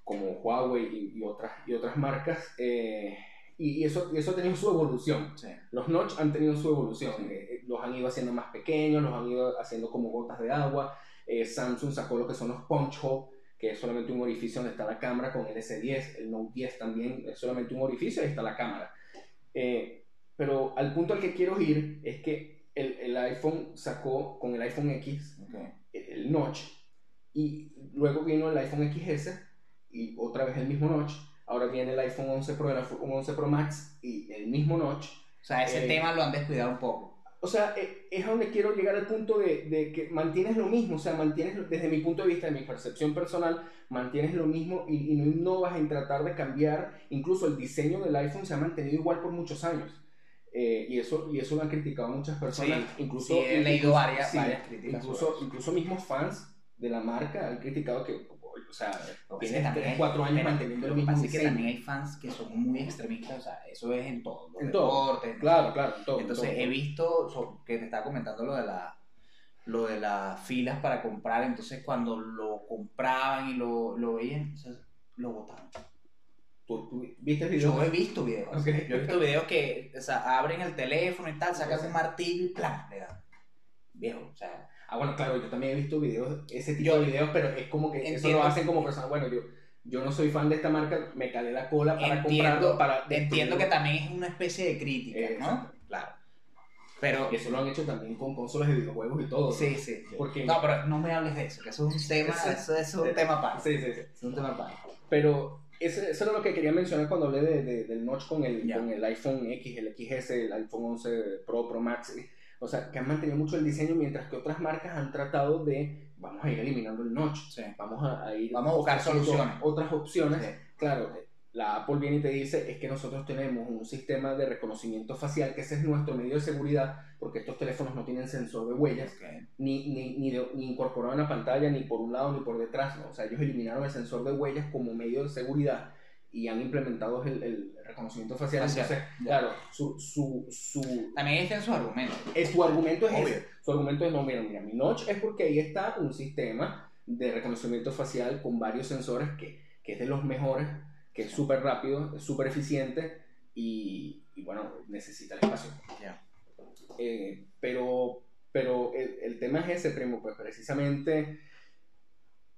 [SPEAKER 1] como Huawei y, y otras, y otras marcas. eh, y, eso, y eso ha tenido su evolución.
[SPEAKER 2] Sí.
[SPEAKER 1] Los notch han tenido su evolución.
[SPEAKER 2] Sí.
[SPEAKER 1] eh, eh, los han ido haciendo más pequeños, los han ido haciendo como gotas de agua. Eh, Samsung sacó lo que son los punch hole, que es solamente un orificio donde está la cámara con el S10. El Note 10 también es solamente un orificio y ahí está la cámara. Eh, pero al punto al que quiero ir es que el, el iPhone sacó con el iPhone X
[SPEAKER 2] Ok.
[SPEAKER 1] el notch y luego vino el iPhone XS y otra vez el mismo notch. Ahora viene el iPhone 11 Pro, el iPhone 11 Pro Max y el mismo notch.
[SPEAKER 2] O sea, ese
[SPEAKER 1] Eh,
[SPEAKER 2] tema lo han descuidado un poco.
[SPEAKER 1] O sea, eh, es a donde quiero llegar al punto de, de que mantienes lo mismo, o sea, mantienes, desde mi punto de vista, de mi percepción personal, mantienes lo mismo y, y no innovas en tratar de cambiar, incluso el diseño del iPhone se ha mantenido igual por muchos años. Eh, y, eso, y eso lo han criticado muchas personas,
[SPEAKER 2] Sí,
[SPEAKER 1] incluso...
[SPEAKER 2] sí, he leído
[SPEAKER 1] incluso-
[SPEAKER 2] varias-
[SPEAKER 1] sí,
[SPEAKER 2] varias críticas
[SPEAKER 1] Incluso, incluso mismos fans de la marca han criticado que, o sea,
[SPEAKER 2] Lo que también
[SPEAKER 1] 3,
[SPEAKER 2] hay-
[SPEAKER 1] 4 años manteniendo
[SPEAKER 2] lo
[SPEAKER 1] el
[SPEAKER 2] que
[SPEAKER 1] mismo
[SPEAKER 2] pasa es que también hay fans que son muy extremistas, o sea, eso es en todo, los
[SPEAKER 1] En todo. Claro, claro, en todo, en
[SPEAKER 2] Entonces he visto que te estaba comentando lo de la lo de las filas para comprar, entonces cuando lo compraban y lo, lo veían, entonces lo botaban.
[SPEAKER 1] ¿Tú, tú viste el video?
[SPEAKER 2] Yo he visto videos, yo he visto videos que o sea, abren el teléfono y tal, sacan un martillo y plan, le dan. Viejo, o sea,
[SPEAKER 1] Ah, bueno, claro, yo también he visto videos, ese tipo
[SPEAKER 2] Yo-
[SPEAKER 1] de videos, pero es como que eso lo hacen como personas. Bueno, yo, yo no soy fan de esta marca, me calé la cola para
[SPEAKER 2] entiendo,
[SPEAKER 1] comprarlo. Para
[SPEAKER 2] entiendo que también es una especie de crítica, ¿no? Claro. Pero
[SPEAKER 1] Y eso lo han hecho también con consolas de videojuegos y todo.
[SPEAKER 2] Sí, sí.
[SPEAKER 1] Porque,
[SPEAKER 2] No, pero no me hables de eso, que eso es un tema,
[SPEAKER 1] Eso-
[SPEAKER 2] eso, es un tema aparte.
[SPEAKER 1] Sí, sí, sí.
[SPEAKER 2] Es un tema aparte.
[SPEAKER 1] Pero eso, eso era lo que quería mencionar cuando hablé de, de- del notch con el, con el iPhone X, el XS, el iPhone 11 Pro, Pro Max. O sea, que han mantenido mucho el diseño mientras que otras marcas han tratado de, vamos a ir eliminando el notch.
[SPEAKER 2] Sí.
[SPEAKER 1] Vamos a, a ir
[SPEAKER 2] Vamos a buscar soluciones.
[SPEAKER 1] Otras opciones.
[SPEAKER 2] Sí.
[SPEAKER 1] Claro, la Apple viene y te dice, es que nosotros tenemos un sistema de reconocimiento facial, que ese es nuestro medio de seguridad, porque estos teléfonos no tienen sensor de huellas,
[SPEAKER 2] Ok.
[SPEAKER 1] ni, ni, ni, de- ni incorporado en la pantalla, ni por un lado ni por detrás, ¿no? O sea, ellos eliminaron el sensor de huellas como medio de seguridad y han implementado el, el reconocimiento facial.
[SPEAKER 2] Facial,
[SPEAKER 1] Entonces,
[SPEAKER 2] ya.
[SPEAKER 1] claro, su, su, su,
[SPEAKER 2] También está en sus argumentos.
[SPEAKER 1] eh, su argumento es ese. Su argumento es, no, mira, mira, mi notch es porque ahí está un sistema de reconocimiento facial con varios sensores que, que es de los mejores, que es súper rápido, es súper eficiente y, y, bueno, necesita el espacio.
[SPEAKER 2] Ya.
[SPEAKER 1] Eh, pero pero el, el tema es ese, primo, pues precisamente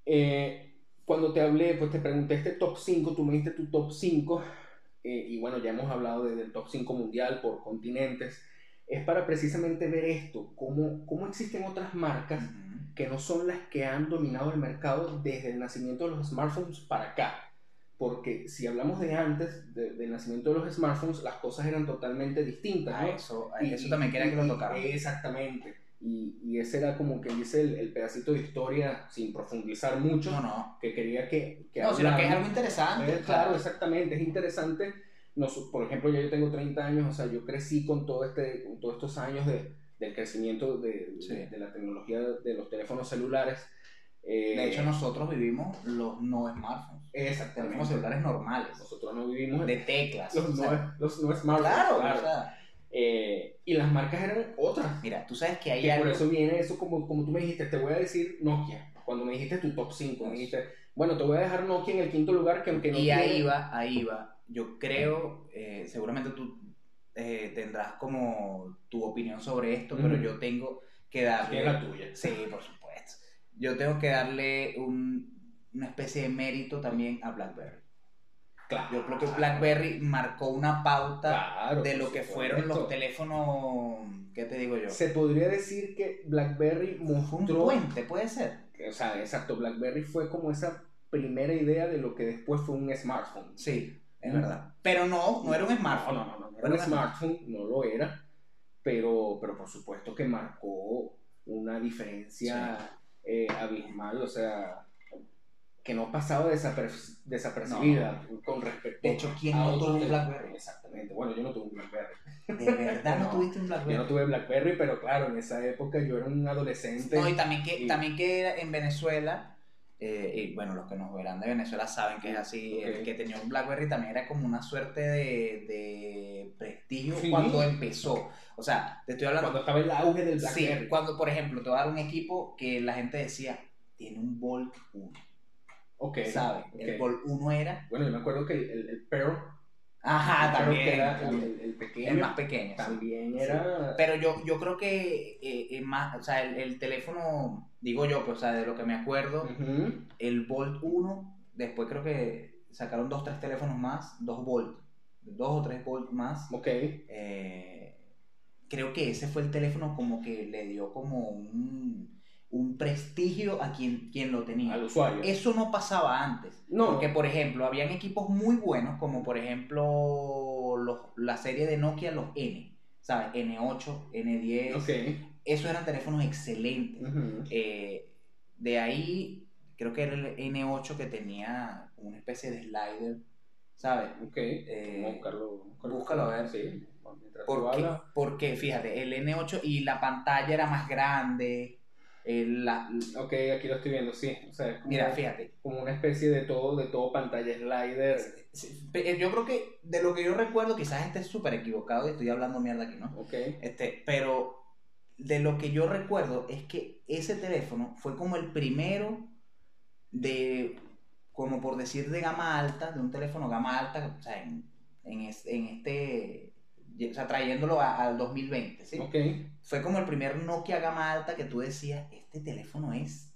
[SPEAKER 1] eh, cuando te hablé, pues te pregunté este top 5, tú me diste tu top 5 eh, y bueno, ya hemos hablado de- del top 5 mundial por continentes, es para precisamente ver esto, cómo, cómo existen otras marcas
[SPEAKER 2] Ujú.
[SPEAKER 1] que no son las que han dominado el mercado desde el nacimiento de los smartphones para acá. Porque si hablamos de antes, de- del nacimiento de los smartphones, las cosas eran totalmente distintas.
[SPEAKER 2] A
[SPEAKER 1] ¿no?
[SPEAKER 2] eso,
[SPEAKER 1] Y-
[SPEAKER 2] eso también quería que lo tocaran.
[SPEAKER 1] Exactamente. Y, y ese era como que dice el, el pedacito de historia, sin profundizar mucho,
[SPEAKER 2] No, no.
[SPEAKER 1] que quería que... que
[SPEAKER 2] No, sino que es algo interesante.
[SPEAKER 1] Eh, claro, exactamente, es interesante. Nos- por ejemplo, ya yo tengo 30 años, o sea, yo crecí con, todo este, con todos estos años de, del crecimiento de,
[SPEAKER 2] Sí.
[SPEAKER 1] de, de la tecnología de los teléfonos celulares. Eh,
[SPEAKER 2] De hecho, nosotros vivimos los no smartphones.
[SPEAKER 1] exactamente.
[SPEAKER 2] Tenemos celulares normales.
[SPEAKER 1] Nosotros no vivimos
[SPEAKER 2] De teclas.
[SPEAKER 1] los,
[SPEAKER 2] o sea,
[SPEAKER 1] no, los no smartphones.
[SPEAKER 2] claro,
[SPEAKER 1] claro.
[SPEAKER 2] o sea,
[SPEAKER 1] Eh, y las marcas eran otras.
[SPEAKER 2] mira, tú sabes que hay
[SPEAKER 1] Que por eso viene eso, como, como tú me dijiste, te voy a decir Nokia. Cuando me dijiste tu top 5, me dijiste, bueno, te voy a dejar Nokia en el quinto lugar, que aunque no
[SPEAKER 2] Y ahí va, ahí va. Yo creo, eh, seguramente tú eh, tendrás como tu opinión sobre esto, pero yo tengo que
[SPEAKER 1] que
[SPEAKER 2] darle.
[SPEAKER 1] es la tuya.
[SPEAKER 2] Sí, por supuesto. Yo tengo que darle un- una especie de mérito también a BlackBerry.
[SPEAKER 1] Claro.
[SPEAKER 2] Yo creo que BlackBerry marcó una pauta
[SPEAKER 1] Claro,
[SPEAKER 2] de lo que
[SPEAKER 1] supuesto.
[SPEAKER 2] fueron los teléfonos. ¿Qué te digo yo?
[SPEAKER 1] Se podría decir que BlackBerry
[SPEAKER 2] Fue un
[SPEAKER 1] mostró.
[SPEAKER 2] puente, puede ser.
[SPEAKER 1] o sea, exacto, BlackBerry fue como esa primera idea de lo que después fue un smartphone.
[SPEAKER 2] Sí, es verdad. Pero no, no era un smartphone.
[SPEAKER 1] No, no, no, no era un smartphone, no lo era, pero, pero por supuesto que marcó una diferencia eh, abismal, o sea, que no pasaba desapercibida con respecto
[SPEAKER 2] De hecho, ¿quién no tuvo un BlackBerry?
[SPEAKER 1] Exactamente, bueno, yo no tuve un BlackBerry.
[SPEAKER 2] ¿De verdad no, tuviste un BlackBerry?
[SPEAKER 1] Yo no tuve BlackBerry, pero claro, en esa época yo era un adolescente.
[SPEAKER 2] No, y también que, también que en Venezuela, eh, y bueno, los que nos verán de Venezuela saben que es así, el que tenía un BlackBerry también era como una suerte de, de prestigio cuando empezó. O sea, te estoy hablando...
[SPEAKER 1] Cuando estaba el auge del BlackBerry.
[SPEAKER 2] Sí, cuando, por ejemplo, te voy a dar un equipo que la gente decía, tiene un Volt 1
[SPEAKER 1] Ok.
[SPEAKER 2] ¿Sabes? El Bolt 1 era.
[SPEAKER 1] Bueno, yo me acuerdo que el, el.
[SPEAKER 2] Ajá, también.
[SPEAKER 1] Era el, el, pequeño.
[SPEAKER 2] El más pequeño.
[SPEAKER 1] También era.
[SPEAKER 2] Pero yo, yo creo que eh, más, o sea, el, teléfono, digo yo, pues, o sea, de lo que me acuerdo, el Bolt 1, después creo que sacaron dos, tres teléfonos más, dos Bolt, dos o tres Bolt más.
[SPEAKER 1] Ok.
[SPEAKER 2] Eh, creo que ese fue el teléfono como que le dio como un un prestigio a quien, quien lo tenía.
[SPEAKER 1] Al usuario.
[SPEAKER 2] Eso no pasaba antes.
[SPEAKER 1] No.
[SPEAKER 2] Porque, por ejemplo, habían equipos muy buenos, como por ejemplo los, la serie de Nokia, los N, ¿sabes? N8, N10.
[SPEAKER 1] Okay.
[SPEAKER 2] Esos eran teléfonos excelentes. Eh, de ahí, creo que era el N8 que tenía una especie de slider, ¿sabes?
[SPEAKER 1] Ok. Eh, buscarlo,
[SPEAKER 2] búscalo a ver.
[SPEAKER 1] Sí.
[SPEAKER 2] Porque, porque, fíjate, el N8 y la pantalla era más grande la,
[SPEAKER 1] ok, aquí lo estoy viendo, sí. O sea,
[SPEAKER 2] mira, fíjate.
[SPEAKER 1] Como una especie de todo, de todo pantalla slider.
[SPEAKER 2] Eh, yo creo que de lo que yo recuerdo, quizás esté súper equivocado y estoy hablando mierda aquí, ¿no?
[SPEAKER 1] Ok.
[SPEAKER 2] Este, pero de lo que yo recuerdo es que ese teléfono fue como el primero de, como por decir, de gama alta, de un teléfono gama alta, o sea, en, en, en este o sea, trayéndolo al 2020, ¿sí? Fue como el primer Nokia gama alta que tú decías, este teléfono es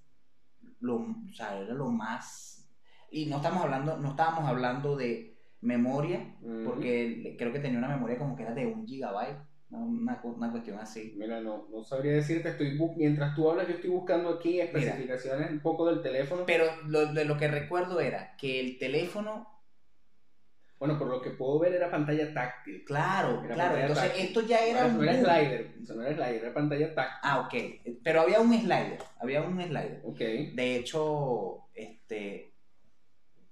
[SPEAKER 2] lo, o sea, era lo más... Y no estamos hablando, no estábamos hablando de memoria, porque creo que tenía una memoria como que era de un gigabyte, una, una cuestión así.
[SPEAKER 1] Mira, no, no sabría decirte, estoy mientras tú hablas, yo estoy buscando aquí especificaciones un poco del teléfono.
[SPEAKER 2] Pero lo, de lo que recuerdo era que el teléfono
[SPEAKER 1] bueno, por lo que puedo ver era pantalla táctil.
[SPEAKER 2] Claro, claro. Entonces esto ya era
[SPEAKER 1] no, un... No era slider, no era slider, era pantalla táctil.
[SPEAKER 2] Ah, ok. Pero había un slider, había un slider.
[SPEAKER 1] Ok.
[SPEAKER 2] De hecho, este...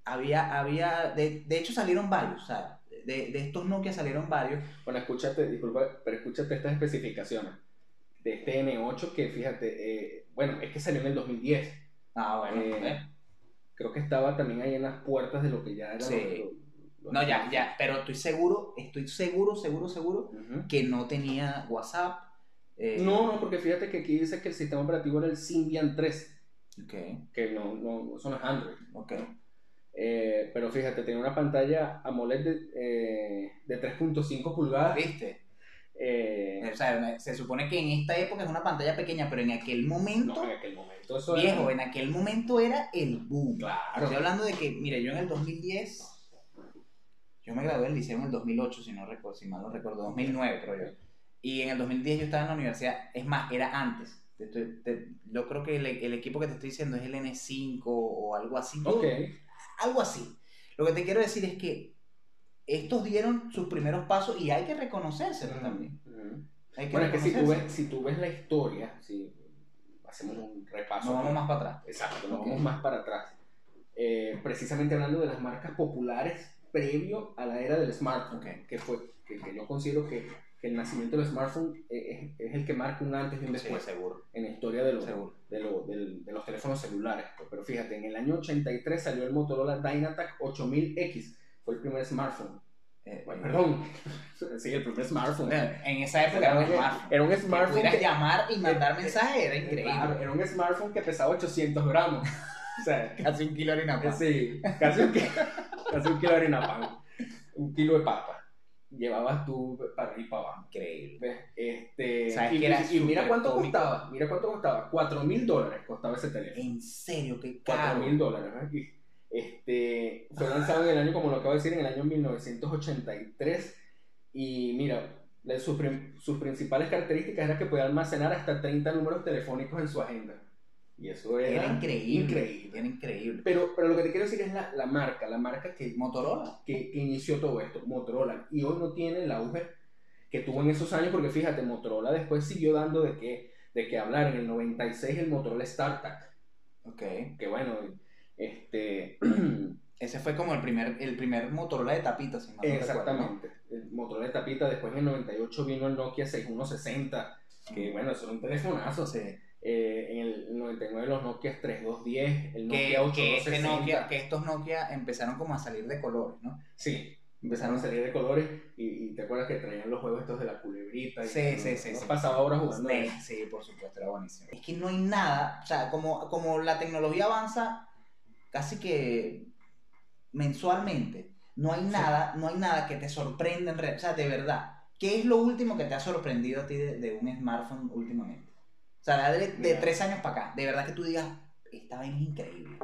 [SPEAKER 2] Había, había... De, de hecho salieron varios, o sea, de, de estos Nokia salieron varios.
[SPEAKER 1] Bueno, escúchate, disculpa, pero escúchate estas especificaciones. De este N8 que, fíjate, eh, bueno, es que salió en el 2010.
[SPEAKER 2] Ah, bueno. Eh,
[SPEAKER 1] creo que estaba también ahí en las puertas de lo que ya era...
[SPEAKER 2] Sí. No, ya, ya, pero estoy seguro, estoy seguro, seguro, seguro que no tenía WhatsApp.
[SPEAKER 1] Eh, no, no, porque fíjate que aquí dice que el sistema operativo era el Symbian 3.
[SPEAKER 2] Okay.
[SPEAKER 1] Que no, no, son los Android.
[SPEAKER 2] Okay.
[SPEAKER 1] Eh, pero fíjate, tenía una pantalla AMOLED de, eh, de 3.5 pulgadas.
[SPEAKER 2] ¿Viste? o sea, se supone que en esta época es una pantalla pequeña, pero en aquel momento.
[SPEAKER 1] No, en aquel momento eso
[SPEAKER 2] Viejo, en aquel momento era el boom.
[SPEAKER 1] Claro.
[SPEAKER 2] Estoy hablando de que, mire, yo en el 2010 yo me gradué del liceo en el 2008, si, no recuerdo, si mal no recuerdo, 2009 creo yo. Y en el 2010 yo estaba en la universidad, es más, era antes. yo creo que el, equipo que te estoy diciendo es el N5 o algo así.
[SPEAKER 1] Ok.
[SPEAKER 2] Algo así. Lo que te quiero decir es que estos dieron sus primeros pasos y hay que reconocérselos también.
[SPEAKER 1] bueno, es que si tú, ves, si tú ves la historia, si hacemos un repaso.
[SPEAKER 2] Nos vamos más para atrás.
[SPEAKER 1] Exacto, nos vamos más para atrás. Eh, precisamente hablando de las marcas populares previo a la era del smartphone, que, fue, que, yo considero que, el nacimiento del smartphone es, es, el que marca un antes y un después
[SPEAKER 2] seguro.
[SPEAKER 1] en la historia de los, de, de, los teléfonos celulares. Pero fíjate, en el año 83 salió el Motorola Dynatac 8000X, fue el primer smartphone.
[SPEAKER 2] Eh,
[SPEAKER 1] perdón, sí, el primer smartphone.
[SPEAKER 2] En esa época era un smartphone.
[SPEAKER 1] Era un smartphone.
[SPEAKER 2] Que llamar y mandar mensajes, era increíble.
[SPEAKER 1] era un smartphone que pesaba 800 gramos. O sea,
[SPEAKER 2] casi un kilo de harina pan.
[SPEAKER 1] Sí, casi un, casi un kilo de harina pan. Un kilo de papa. Llevabas tú para arriba y para abajo.
[SPEAKER 2] Increíble.
[SPEAKER 1] Este,
[SPEAKER 2] ¿Sabes
[SPEAKER 1] y, y, mira cuánto costaba. Mira cuánto costaba. 4 mil dólares costaba ese teléfono.
[SPEAKER 2] ¿En serio? Qué caro.
[SPEAKER 1] 4 mil dólares. Este, fue lanzado en el año, como lo acabo de decir, en el año 1983. Y mira, sus, sus principales características era que podía almacenar hasta 30 números telefónicos en su agenda. Y eso era,
[SPEAKER 2] Era increíble.
[SPEAKER 1] increíble.
[SPEAKER 2] Era increíble.
[SPEAKER 1] Pero, pero lo que te quiero decir es la, la marca, la marca que,
[SPEAKER 2] Motorola.
[SPEAKER 1] que, que inició todo esto, Motorola. Y hoy no tiene el auge que tuvo en esos años, porque fíjate, Motorola después siguió dando de qué, de qué hablar. En el 96 el Motorola StarTAC,
[SPEAKER 2] Ok.
[SPEAKER 1] que bueno, este...
[SPEAKER 2] Ese fue como el primer, el primer Motorola de tapita, si mal no.
[SPEAKER 1] Exactamente. El Motorola de tapita, después en el 98 vino el Nokia 6160, que bueno, eso era un telefonazo.
[SPEAKER 2] Sí.
[SPEAKER 1] Eh, en el 99 los Nokia 3210, el Nokia
[SPEAKER 2] que, este
[SPEAKER 1] 8260.
[SPEAKER 2] Nokia, que estos Nokia empezaron como a salir de colores, ¿no?
[SPEAKER 1] Sí, empezaron a salir de colores y, y te acuerdas que traían los juegos estos de la culebrita. y
[SPEAKER 2] Sí,
[SPEAKER 1] no-
[SPEAKER 2] sí, sí,
[SPEAKER 1] no
[SPEAKER 2] sí.
[SPEAKER 1] pasaba horas jugando.
[SPEAKER 2] Sí, sí, por supuesto, era buenísimo. Es que no hay nada, o sea, como, como la tecnología avanza casi que mensualmente, no hay nada, no hay nada que te sorprenda en realidad, o sea, de verdad, ¿qué es lo último que te ha sorprendido a ti de, de un smartphone últimamente? O sea, de, de
[SPEAKER 1] Mira.
[SPEAKER 2] tres años para acá, de verdad que tú digas, esta vaina es increíble.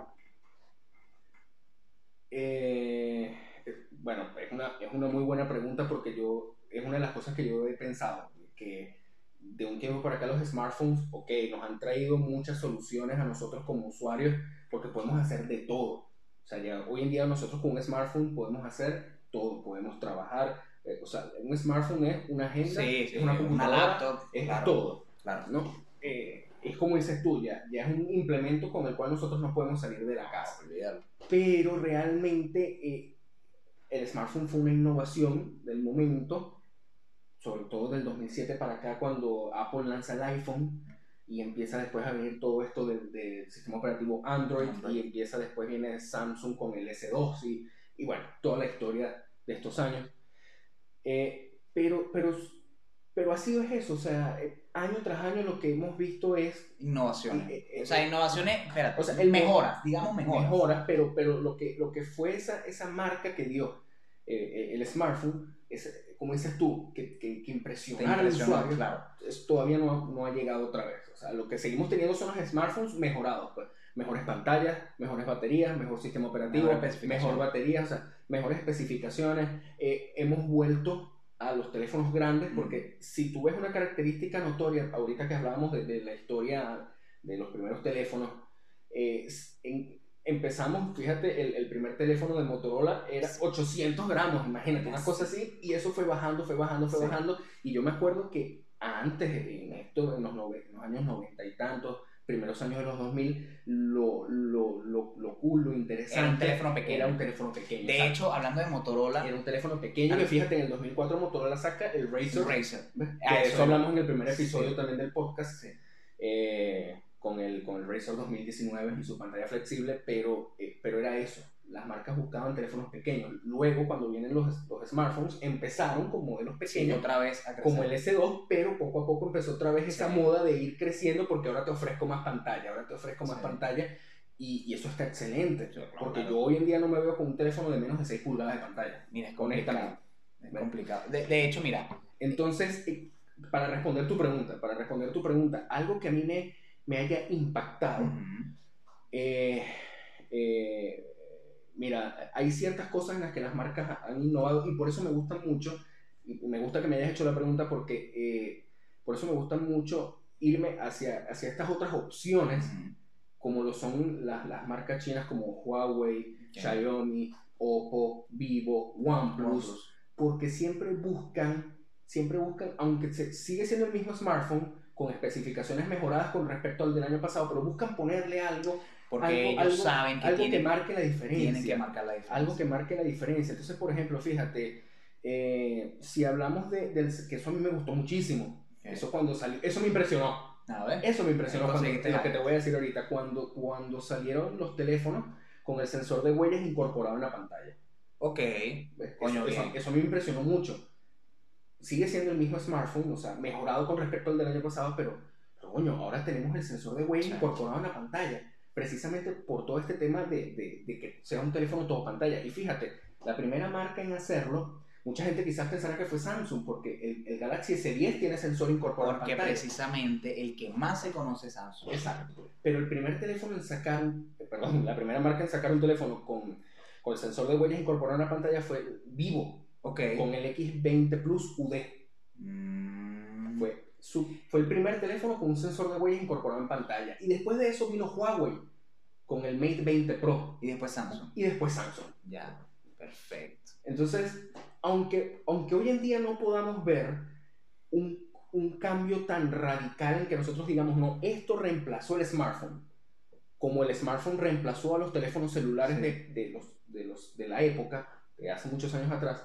[SPEAKER 1] Eh, bueno, es una, es una muy buena pregunta porque yo, es una de las cosas que yo he pensado, que de un tiempo para acá los smartphones, ok, nos han traído muchas soluciones a nosotros como usuarios porque podemos hacer de todo. O sea, ya hoy en día nosotros con un smartphone podemos hacer todo, podemos trabajar, eh, o sea, un smartphone es una agenda, es una computadora,
[SPEAKER 2] laptop,
[SPEAKER 1] es
[SPEAKER 2] claro,
[SPEAKER 1] todo,
[SPEAKER 2] claro.
[SPEAKER 1] ¿no? Eh, es como dices tú, ya, ya es un implemento con el cual nosotros no podemos salir de la casa
[SPEAKER 2] Olvídalo.
[SPEAKER 1] pero realmente eh, el smartphone fue una innovación del momento, sobre todo del 2007 para acá, cuando Apple lanza el iPhone y empieza después a venir todo esto del, del sistema operativo Android,
[SPEAKER 2] Android.
[SPEAKER 1] y empieza después viene Samsung con el S2 y, y bueno, toda la historia de estos años. Eh, pero, pero, pero ha sido eso, o sea, eh, año tras año lo que hemos visto es
[SPEAKER 2] Innovaciones.
[SPEAKER 1] Eh, eh,
[SPEAKER 2] o sea, innovaciones, espérate,
[SPEAKER 1] o sea, el
[SPEAKER 2] mejoras, digamos mejoras.
[SPEAKER 1] mejoras, pero, pero lo, que, lo que fue esa, esa marca que dio eh, eh, el smartphone, es, como dices tú, que, que, que
[SPEAKER 2] Te
[SPEAKER 1] impresionara al usuario,
[SPEAKER 2] claro.
[SPEAKER 1] es- todavía no, ha- no ha llegado otra vez. O sea, lo que seguimos teniendo son los smartphones mejorados, pues. Mejores pantallas, mejores baterías, mejor sistema operativo,
[SPEAKER 2] Mejor
[SPEAKER 1] batería, o sea, mejores especificaciones. Eh, hemos vuelto a los teléfonos grandes porque si tú ves una característica notoria, ahorita que hablábamos de, de la historia de los primeros teléfonos, eh, en- empezamos, fíjate, el, el primer teléfono de Motorola era 800 gramos, imagínate, una cosa así, y eso fue bajando, fue bajando, fue
[SPEAKER 2] Sí.
[SPEAKER 1] bajando, y yo me acuerdo que antes, en esto, en los, en los años 90 y tantos, primeros años de los 2000, lo, lo, lo, lo cool, lo interesante,
[SPEAKER 2] Era un teléfono pequeño.
[SPEAKER 1] era un teléfono pequeño.
[SPEAKER 2] De
[SPEAKER 1] exacto.
[SPEAKER 2] hecho, hablando de Motorola,
[SPEAKER 1] era un teléfono pequeño, que fíjate, en el 2004 Motorola saca el
[SPEAKER 2] Razer.
[SPEAKER 1] ¿ves?
[SPEAKER 2] Ah, eso
[SPEAKER 1] hablamos en el primer episodio
[SPEAKER 2] Sí.
[SPEAKER 1] también del podcast, eh, con, el, con el Razr 2019 y su pantalla flexible, pero, eh, pero era eso. Las marcas buscaban teléfonos pequeños. Luego, cuando vienen los, los smartphones, empezaron con modelos
[SPEAKER 2] Sí,
[SPEAKER 1] pequeños,
[SPEAKER 2] otra vez a
[SPEAKER 1] como el S2, pero poco a poco empezó otra vez esa
[SPEAKER 2] Sí.
[SPEAKER 1] moda de ir creciendo porque ahora te ofrezco más pantalla, ahora te ofrezco más
[SPEAKER 2] Sí.
[SPEAKER 1] pantalla. Y, y eso está excelente,
[SPEAKER 2] claro,
[SPEAKER 1] porque
[SPEAKER 2] claro.
[SPEAKER 1] yo hoy en día no me veo con un teléfono de menos de 6 pulgadas de pantalla.
[SPEAKER 2] Mira, es complicado. Es complicado. De, de hecho, mira,
[SPEAKER 1] Entonces, eh, para responder tu pregunta, para responder tu pregunta, algo que a mí me, me haya impactado, eh, eh, mira, hay ciertas cosas en las que las marcas han innovado y por eso me gusta mucho, y me gusta que me hayas hecho la pregunta porque eh, por eso me gusta mucho irme hacia, hacia estas otras opciones,
[SPEAKER 2] ujú.
[SPEAKER 1] como lo son las, las marcas chinas como Huawei,
[SPEAKER 2] Ok.
[SPEAKER 1] Xiaomi, Oppo, Vivo, OnePlus,
[SPEAKER 2] OnePlus.
[SPEAKER 1] porque siempre buscan, siempre buscan, aunque se, sigue siendo el mismo smartphone, con especificaciones mejoradas con respecto al del año pasado, pero buscan ponerle algo,
[SPEAKER 2] Porque
[SPEAKER 1] algo,
[SPEAKER 2] ellos
[SPEAKER 1] algo-
[SPEAKER 2] saben que,
[SPEAKER 1] algo
[SPEAKER 2] tienen,
[SPEAKER 1] que marque la diferencia.
[SPEAKER 2] tienen que marcar la diferencia.
[SPEAKER 1] algo que marque la diferencia. Entonces, por ejemplo, fíjate, eh, si hablamos de, del, que eso a mí me gustó muchísimo,
[SPEAKER 2] Ok.
[SPEAKER 1] eso cuando salió, eso me impresionó.
[SPEAKER 2] A ver.
[SPEAKER 1] Eso me impresionó cuando, lo que te voy a decir ahorita, cuando, cuando salieron los teléfonos con el sensor de huellas incorporado en la pantalla.
[SPEAKER 2] Ok.
[SPEAKER 1] ¿Ves?
[SPEAKER 2] Coño,
[SPEAKER 1] eso, eso, eso me impresionó mucho. Sigue siendo el mismo smartphone, o sea, mejorado con respecto al del año pasado, pero, pero coño, ahora tenemos el sensor de huella
[SPEAKER 2] Sí.
[SPEAKER 1] incorporado en la pantalla, precisamente por todo este tema de, de- de que sea un teléfono todo pantalla. Y fíjate, la primera marca en hacerlo, mucha gente quizás pensará que fue Samsung, porque el, el Galaxy S10 tiene sensor incorporado
[SPEAKER 2] Porque
[SPEAKER 1] pantalla.
[SPEAKER 2] precisamente el que más se conoce es Samsung.
[SPEAKER 1] Exacto. Pero el primer teléfono en sacar, un- perdón, la primera marca en sacar un teléfono con, con el sensor de huellas incorporado en la pantalla fue Vivo,
[SPEAKER 2] Ok.
[SPEAKER 1] con el X20 Plus UD.
[SPEAKER 2] Mm,
[SPEAKER 1] Fue su- fue el primer teléfono con un sensor de huellas incorporado en pantalla. Y después de eso vino Huawei con el Mate 20 Pro.
[SPEAKER 2] Y después Samsung.
[SPEAKER 1] Y después Samsung.
[SPEAKER 2] Ya, perfecto.
[SPEAKER 1] Entonces, aunque, aunque hoy en día no podamos ver un, un cambio tan radical en que nosotros digamos, no, esto reemplazó el smartphone, como el smartphone reemplazó a los teléfonos celulares
[SPEAKER 2] Sí.
[SPEAKER 1] de, de los, de, los, de la época, de hace muchos años atrás,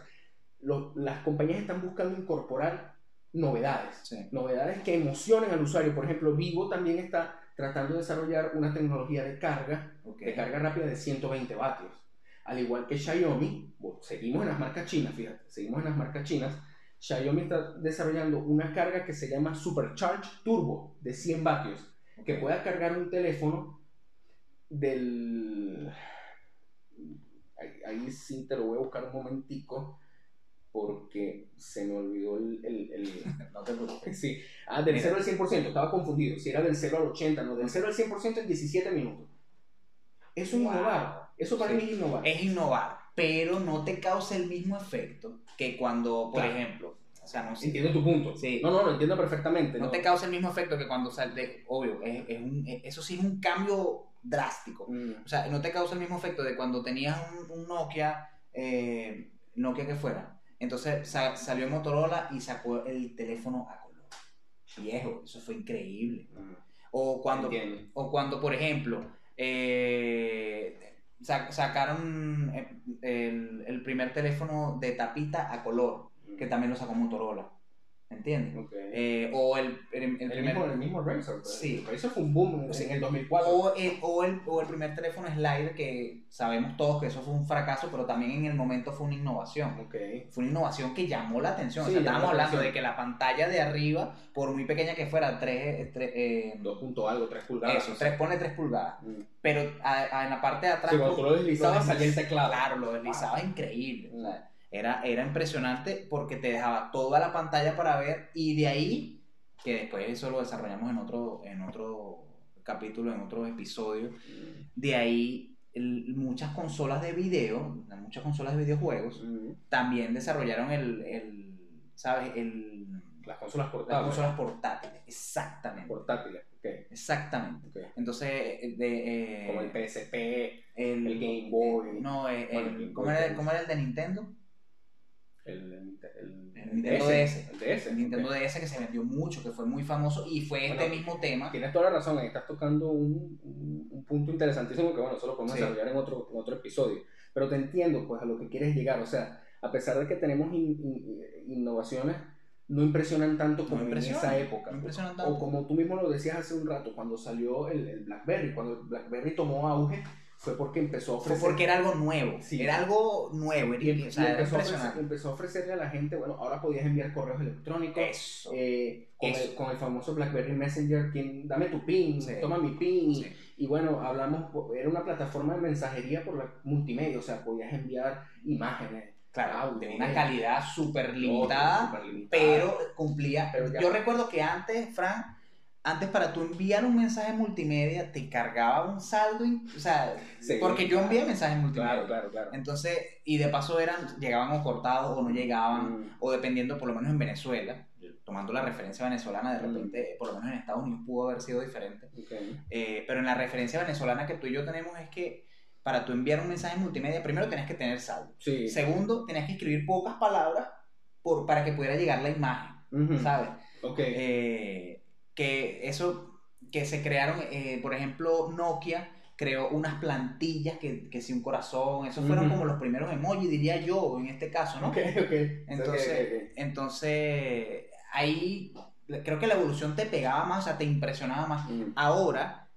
[SPEAKER 1] las compañías están buscando incorporar novedades.
[SPEAKER 2] Sí.
[SPEAKER 1] Novedades que emocionen al usuario. Por ejemplo, Vivo también está tratando de desarrollar una tecnología de carga
[SPEAKER 2] Ok.
[SPEAKER 1] de carga rápida de 120 vatios. Al igual que Xiaomi, seguimos en las marcas chinas, fíjate, seguimos en las marcas chinas. Xiaomi está desarrollando una carga que se llama Supercharge Turbo de 100 vatios, que pueda cargar un teléfono del... Ahí, ahí sí te lo voy a buscar un momentico porque se me olvidó el... el- el-
[SPEAKER 2] No te preocupes.
[SPEAKER 1] Sí, ah, del
[SPEAKER 2] Mira.
[SPEAKER 1] 0 al 100%, estaba confundido. Si era del 0 al 80, no, del 0 al 100% en 17 minutos. Eso es
[SPEAKER 2] Wow.
[SPEAKER 1] innovar. Eso para
[SPEAKER 2] Sí.
[SPEAKER 1] mí es innovar.
[SPEAKER 2] Es innovar, pero no te causa el mismo efecto que cuando, por
[SPEAKER 1] Claro.
[SPEAKER 2] ejemplo, o sea, no
[SPEAKER 1] Entiendo tu punto.
[SPEAKER 2] Sí.
[SPEAKER 1] No, no, lo entiendo perfectamente.
[SPEAKER 2] no te causa el mismo efecto que cuando sale, obvio, es, es un- es- eso sí es un cambio drástico.
[SPEAKER 1] Mm,
[SPEAKER 2] O sea, no te causa el mismo efecto de cuando tenías un, un Nokia, eh, Nokia que fuera. Entonces sa- salió Motorola y sacó el teléfono a color. Viejo, eso fue increíble.
[SPEAKER 1] mm,
[SPEAKER 2] O cuando,
[SPEAKER 1] entiendo.
[SPEAKER 2] o cuando por ejemplo, eh, sa- sacaron eh, el, el primer teléfono de tapita a color, que también lo sacó Motorola. ¿Entiendes?
[SPEAKER 1] Ok.
[SPEAKER 2] Eh, o el, el, el
[SPEAKER 1] el,
[SPEAKER 2] primer...
[SPEAKER 1] mismo, el mismo Razer. pues.
[SPEAKER 2] Sí.
[SPEAKER 1] El fue un boom en,
[SPEAKER 2] Sí.
[SPEAKER 1] en el 2004.
[SPEAKER 2] O el, o, el, o el primer teléfono Slider, que sabemos todos que eso fue un fracaso, pero también en el momento fue una innovación.
[SPEAKER 1] Ok.
[SPEAKER 2] Fue una innovación que llamó la atención.
[SPEAKER 1] Sí,
[SPEAKER 2] o sea, estábamos
[SPEAKER 1] la
[SPEAKER 2] hablando de que la pantalla de arriba, por muy pequeña que fuera, 3,
[SPEAKER 1] 2 punto algo, 3 pulgadas.
[SPEAKER 2] eso,
[SPEAKER 1] no sé.
[SPEAKER 2] tres, pone 3 pulgadas.
[SPEAKER 1] Mm.
[SPEAKER 2] Pero a- a- en la parte de atrás...
[SPEAKER 1] Sí, cuando tú lo deslizabas,
[SPEAKER 2] desliz-
[SPEAKER 1] salía el teclado.
[SPEAKER 2] Claro, lo deslizaba increíble. o
[SPEAKER 1] Mm.
[SPEAKER 2] sea, era, era impresionante porque te dejaba toda la pantalla para ver y de ahí, que después eso lo desarrollamos en otro, en otro capítulo, en otro episodio, de ahí el- muchas consolas de video, muchas consolas de videojuegos,
[SPEAKER 1] Mm.
[SPEAKER 2] también desarrollaron el, el ¿sabes? El,
[SPEAKER 1] Las consolas
[SPEAKER 2] las
[SPEAKER 1] portables.
[SPEAKER 2] consolas portátiles. Exactamente.
[SPEAKER 1] Portátiles. Ok.
[SPEAKER 2] Exactamente.
[SPEAKER 1] ok.
[SPEAKER 2] Entonces, eh, de, eh,
[SPEAKER 1] Como el PSP,
[SPEAKER 2] el,
[SPEAKER 1] el Game Boy.
[SPEAKER 2] No, eh, el-
[SPEAKER 1] el Game
[SPEAKER 2] ¿cómo,
[SPEAKER 1] Boy
[SPEAKER 2] era. ¿cómo era el de Nintendo?
[SPEAKER 1] El, el, el,
[SPEAKER 2] Nintendo DS.
[SPEAKER 1] El DS.
[SPEAKER 2] El Nintendo
[SPEAKER 1] ok.
[SPEAKER 2] DS que se vendió mucho, que fue muy famoso y fue este
[SPEAKER 1] Bueno,
[SPEAKER 2] mismo tema.
[SPEAKER 1] Tienes toda la razón, ahí estás tocando un, un, un punto interesantísimo que, bueno, eso lo podemos
[SPEAKER 2] Sí.
[SPEAKER 1] desarrollar en otro, en otro episodio. Pero te entiendo, pues, a lo que quieres llegar. O sea, a pesar de que tenemos in- in- innovaciones, no impresionan tanto como en
[SPEAKER 2] impresionan,
[SPEAKER 1] esa época.
[SPEAKER 2] no impresionan
[SPEAKER 1] O
[SPEAKER 2] tanto.
[SPEAKER 1] como tú mismo lo decías hace un rato, cuando salió el, el BlackBerry, cuando el BlackBerry tomó auge, fue porque empezó a
[SPEAKER 2] Fue
[SPEAKER 1] ofrecer...
[SPEAKER 2] porque era algo nuevo.
[SPEAKER 1] Sí.
[SPEAKER 2] Era algo nuevo.
[SPEAKER 1] y, em-
[SPEAKER 2] o sea,
[SPEAKER 1] y
[SPEAKER 2] era
[SPEAKER 1] empezó, a empezó ofrecerle a la gente, bueno, ahora podías enviar correos electrónicos,
[SPEAKER 2] Eso.
[SPEAKER 1] eh, con,
[SPEAKER 2] Eso.
[SPEAKER 1] el, con el famoso BlackBerry Messenger, quien, dame tu PIN,
[SPEAKER 2] Sí.
[SPEAKER 1] toma mi PIN, y,
[SPEAKER 2] Sí.
[SPEAKER 1] y bueno, hablamos, era una plataforma de mensajería por la multimedia, o sea, podías enviar imágenes,
[SPEAKER 2] Claro, de una calidad súper limitada, pero cumplía.
[SPEAKER 1] Pero ya-
[SPEAKER 2] Yo recuerdo que antes, Fran, antes para tú enviar un mensaje multimedia te cargaba un saldo, o sea,
[SPEAKER 1] Sí,
[SPEAKER 2] porque yo envié mensajes multimedia.
[SPEAKER 1] Claro, claro, claro.
[SPEAKER 2] Entonces, y de paso eran, llegaban o cortados o no llegaban,
[SPEAKER 1] Mm,
[SPEAKER 2] o dependiendo, por lo menos en Venezuela, tomando la referencia venezolana, de
[SPEAKER 1] Mm.
[SPEAKER 2] repente, por lo menos en Estados Unidos pudo haber sido diferente. Eh, pero en la referencia venezolana que tú y yo tenemos es que para tú enviar un mensaje multimedia, primero tenías que tener saldo.
[SPEAKER 1] Sí.
[SPEAKER 2] Segundo, tenías que escribir pocas palabras por, para que pudiera llegar la imagen, ¿sabes?
[SPEAKER 1] Ok.
[SPEAKER 2] Eh, que eso, que se crearon, eh, por ejemplo, Nokia creó unas plantillas que, que si un corazón, esos fueron
[SPEAKER 1] Ujú.
[SPEAKER 2] como los primeros emojis, diría yo, en este caso, ¿no?
[SPEAKER 1] ok, ok.
[SPEAKER 2] Entonces,
[SPEAKER 1] Ok, ok, ok.
[SPEAKER 2] entonces ahí creo que la evolución te pegaba más, o sea, te impresionaba más.
[SPEAKER 1] Mm.
[SPEAKER 2] Ahora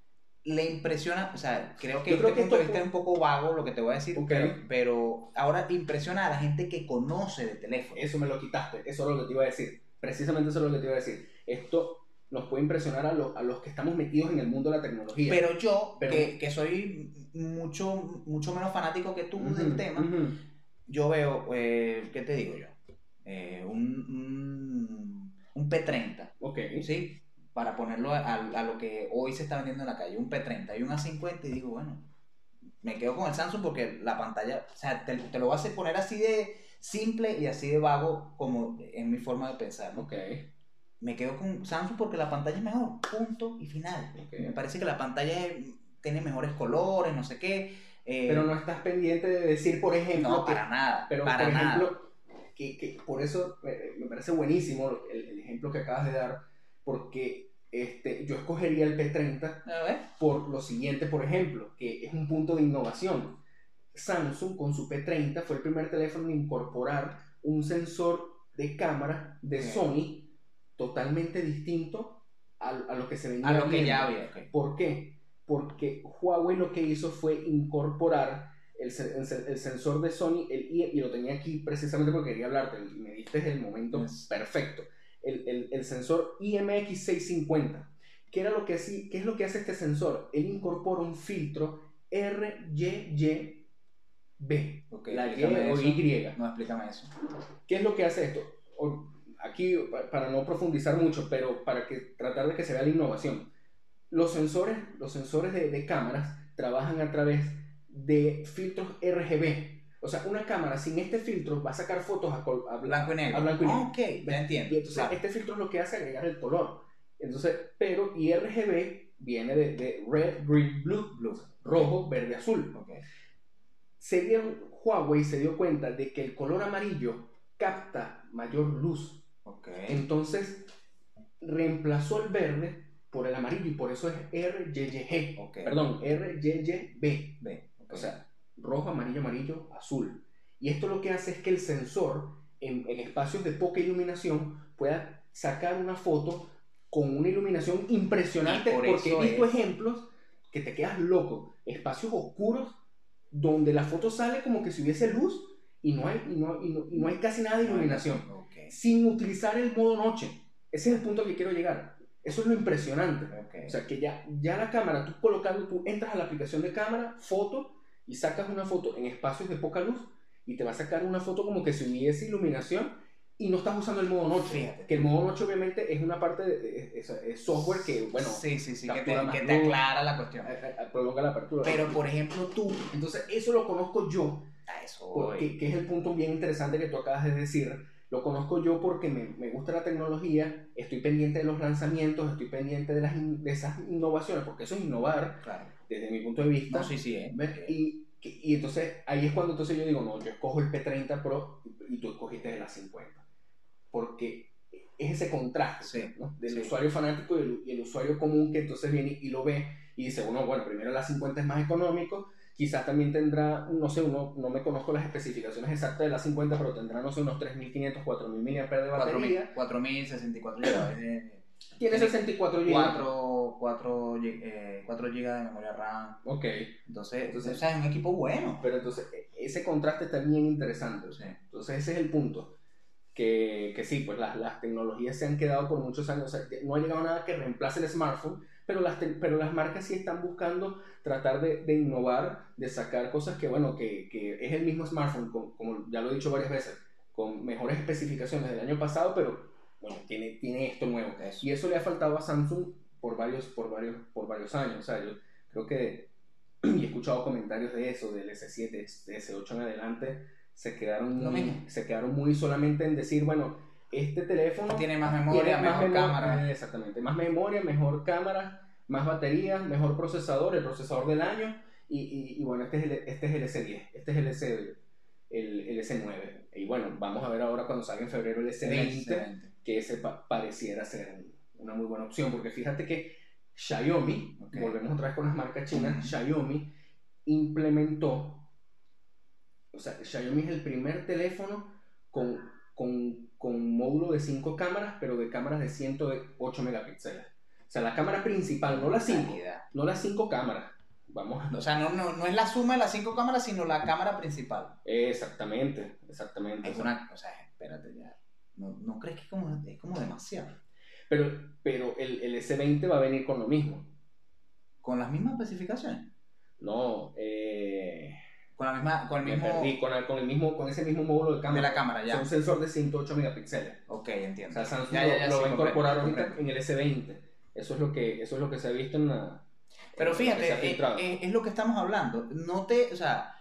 [SPEAKER 2] le impresiona, o sea, creo que
[SPEAKER 1] Yo creo
[SPEAKER 2] este
[SPEAKER 1] que
[SPEAKER 2] punto
[SPEAKER 1] esto-
[SPEAKER 2] vista es un poco vago lo que te voy a decir,
[SPEAKER 1] Ok.
[SPEAKER 2] pero, pero ahora impresiona a la gente que conoce de teléfono.
[SPEAKER 1] Eso me lo quitaste, eso es lo que te iba a decir. Precisamente eso es lo que te iba a decir. Esto nos puede impresionar a, los- a los que estamos metidos en el mundo de la tecnología.
[SPEAKER 2] Pero yo,
[SPEAKER 1] Pero-
[SPEAKER 2] que, que soy mucho, mucho menos fanático que tú del tema, yo veo, eh, ¿qué te digo yo? Eh, un, un, un P30,
[SPEAKER 1] Ok.
[SPEAKER 2] ¿sí? Para ponerlo a, a lo que hoy se está vendiendo en la calle, un P30 y un A50 y digo, bueno, me quedo con el Samsung porque la pantalla, o sea, te, te lo voy a poner así de simple y así de vago como en mi forma de pensar, ¿no?
[SPEAKER 1] Ok.
[SPEAKER 2] Me quedo con Samsung porque la pantalla es mejor, punto y final. Me parece que la pantalla tiene mejores colores, no sé qué. eh,
[SPEAKER 1] Pero no estás pendiente de decir, por ejemplo,
[SPEAKER 2] no,
[SPEAKER 1] que-
[SPEAKER 2] para nada,
[SPEAKER 1] pero
[SPEAKER 2] para
[SPEAKER 1] por
[SPEAKER 2] nada.
[SPEAKER 1] ejemplo, que, que por eso me parece buenísimo el, el ejemplo que acabas de dar, porque este, yo escogería el P30
[SPEAKER 2] A ver.
[SPEAKER 1] por lo siguiente, por ejemplo, que es un punto de innovación. Samsung con su P30 fue el primer teléfono en incorporar un sensor de cámara de. Sony totalmente distinto a, a lo que se venía
[SPEAKER 2] A lo que ya había. ok.
[SPEAKER 1] ¿Por qué? Porque Huawei lo que hizo fue incorporar el, el sen- el sensor de Sony, el y lo tenía aquí precisamente porque quería hablarte, y me diste el momento
[SPEAKER 2] Yes.
[SPEAKER 1] perfecto. El, el- el sensor IMX650. ¿Qué, era lo que hacía- ¿Qué es lo que hace este sensor? Él incorpora un filtro RYYB,
[SPEAKER 2] Ok,
[SPEAKER 1] la Y o. Y.
[SPEAKER 2] No, explícame eso.
[SPEAKER 1] ¿Qué es lo que hace esto? O- Aquí, pa- para no profundizar mucho, pero para que, tratar de que se vea la innovación. Los sensores, los sensores de, de cámaras trabajan a través de filtros RGB. O sea, una cámara sin este filtro va a sacar fotos a, col- a
[SPEAKER 2] Blanco y negro.
[SPEAKER 1] A blanco y negro.
[SPEAKER 2] Ok, ya entiendo.
[SPEAKER 1] Y entonces
[SPEAKER 2] Claro.
[SPEAKER 1] este filtro lo que hace es agregar el color. Entonces, pero y RGB viene de, de red, green, blue,
[SPEAKER 2] Blue.
[SPEAKER 1] rojo, verde, azul
[SPEAKER 2] Ok.
[SPEAKER 1] se dieron, Huawei se dio cuenta de que el color amarillo capta mayor luz.
[SPEAKER 2] Ok.
[SPEAKER 1] Entonces reemplazó el verde por el amarillo y por eso es RYYG.
[SPEAKER 2] Ok.
[SPEAKER 1] Perdón, RYYB.
[SPEAKER 2] Ve. ok.
[SPEAKER 1] O sea, rojo, amarillo, amarillo, azul. Y esto lo que hace es que el sensor en, en espacios de poca iluminación pueda sacar una foto con una iluminación impresionante
[SPEAKER 2] por
[SPEAKER 1] porque he visto
[SPEAKER 2] es-
[SPEAKER 1] ejemplos que te quedas loco. Espacios oscuros donde la foto sale como que si hubiese luz y no hay, y no, y no, y no hay casi nada de iluminación. Sin utilizar el modo noche. Ese es el punto que quiero llegar. Eso es lo impresionante. O sea, que ya, ya la cámara, tú colocando, tú entras a la aplicación de cámara, foto, y sacas una foto en espacios de poca luz, y te va a sacar una foto como que si hubiese iluminación, y no estás usando el modo noche.
[SPEAKER 2] Fíjate.
[SPEAKER 1] Que el modo noche obviamente es una parte de es, es software que, bueno,
[SPEAKER 2] sí, sí, sí, que te, que te aclara la cuestión.
[SPEAKER 1] a- a- a- prolonga la apertura.
[SPEAKER 2] Pero, por ejemplo, tú,
[SPEAKER 1] Entonces, eso lo conozco yo,
[SPEAKER 2] a eso
[SPEAKER 1] porque, que es el punto bien interesante que tú acabas de decir. Lo conozco yo porque me, me gusta la tecnología, estoy pendiente de los lanzamientos, estoy pendiente de, las, de esas innovaciones, porque eso es innovar
[SPEAKER 2] Claro.
[SPEAKER 1] desde mi punto de vista.
[SPEAKER 2] No, sí, sí, eh.
[SPEAKER 1] Y, y entonces ahí es cuando entonces yo digo, no, yo escojo el P30 Pro y tú escogiste el A50. Porque es ese contraste
[SPEAKER 2] Sí,
[SPEAKER 1] ¿no? del
[SPEAKER 2] sí.
[SPEAKER 1] usuario fanático y el, y el usuario común que entonces viene y lo ve y dice, bueno, bueno, primero el A50 es más económico, quizás también tendrá, no sé, uno, no me conozco las especificaciones exactas del A50, pero tendrá, no sé, unos 3.500, 4.000 mAh de batería.
[SPEAKER 2] 4000, 64 GB.
[SPEAKER 1] Tiene 64 GB.
[SPEAKER 2] 4, 4, eh, 4 GB de memoria RAM.
[SPEAKER 1] Ok,
[SPEAKER 2] Entonces,
[SPEAKER 1] Entonces-
[SPEAKER 2] o sea, es un equipo bueno.
[SPEAKER 1] pero entonces e- ese contraste está bien interesante.
[SPEAKER 2] Sí.
[SPEAKER 1] Entonces ese es el punto. Que, que sí, pues las, las tecnologías se han quedado por muchos años. O sea, no ha llegado nada que reemplace el smartphone, pero las, pero las marcas sí están buscando tratar de, de innovar, de sacar cosas que, bueno, que, que es el mismo smartphone, con- como ya lo he dicho varias veces, con mejores especificaciones del año pasado, pero bueno, tiene, tiene esto nuevo.
[SPEAKER 2] Eso.
[SPEAKER 1] Y eso le ha faltado a Samsung por varios, por varios, por varios años. O sea, yo creo que, he escuchado comentarios de eso, del S7, de S8 en adelante, se quedaron, muy, se quedaron muy solamente en decir, bueno, este teléfono
[SPEAKER 2] Tiene más memoria,
[SPEAKER 1] tiene
[SPEAKER 2] mejor cámara.
[SPEAKER 1] eh, Exactamente, más memoria, mejor cámara, más batería, mejor procesador, el procesador del año. Y, y- y bueno, este es, el, este es el S10, este es el, S, el, el S9. Y bueno, vamos a ver ahora cuando salga en febrero el S20
[SPEAKER 2] Excelente.
[SPEAKER 1] que ese pa- pareciera ser una muy buena opción, porque fíjate que Xiaomi, volvemos otra vez con las marcas chinas. Xiaomi implementó, o sea, Xiaomi es el primer teléfono con, con, con módulo de 5 cámaras, pero de cámaras de 108 megapíxeles. O sea, la cámara principal, no las 5,
[SPEAKER 2] Calidad.
[SPEAKER 1] no las 5 cámaras. Vamos.
[SPEAKER 2] O sea, no, no, no es la suma de las cinco cámaras, sino la cámara principal.
[SPEAKER 1] Exactamente, exactamente.
[SPEAKER 2] Es una, o sea, espérate ya. ¿No, no crees que es como, es como demasiado?
[SPEAKER 1] Pero, pero el, el S20 va a venir con lo mismo.
[SPEAKER 2] Con las mismas especificaciones.
[SPEAKER 1] No, eh...
[SPEAKER 2] Con la misma, con el mismo
[SPEAKER 1] perdí con, el- con, el mismo, con ese mismo módulo de
[SPEAKER 2] de
[SPEAKER 1] cámara.
[SPEAKER 2] la cámara,
[SPEAKER 1] Es
[SPEAKER 2] ya.
[SPEAKER 1] un sensor de 108 megapíxeles.
[SPEAKER 2] Ok,
[SPEAKER 1] O
[SPEAKER 2] entiendo.
[SPEAKER 1] sea, Samsung
[SPEAKER 2] Ya, ya, ya,
[SPEAKER 1] lo, lo
[SPEAKER 2] sí,
[SPEAKER 1] va a incorporar ahorita en el S20. Eso es lo que, eso es lo que se ha visto en la.
[SPEAKER 2] Pero
[SPEAKER 1] en lo
[SPEAKER 2] fíjate, eh,
[SPEAKER 1] filtrado.
[SPEAKER 2] eh, es, lo que estamos hablando. No te, o sea,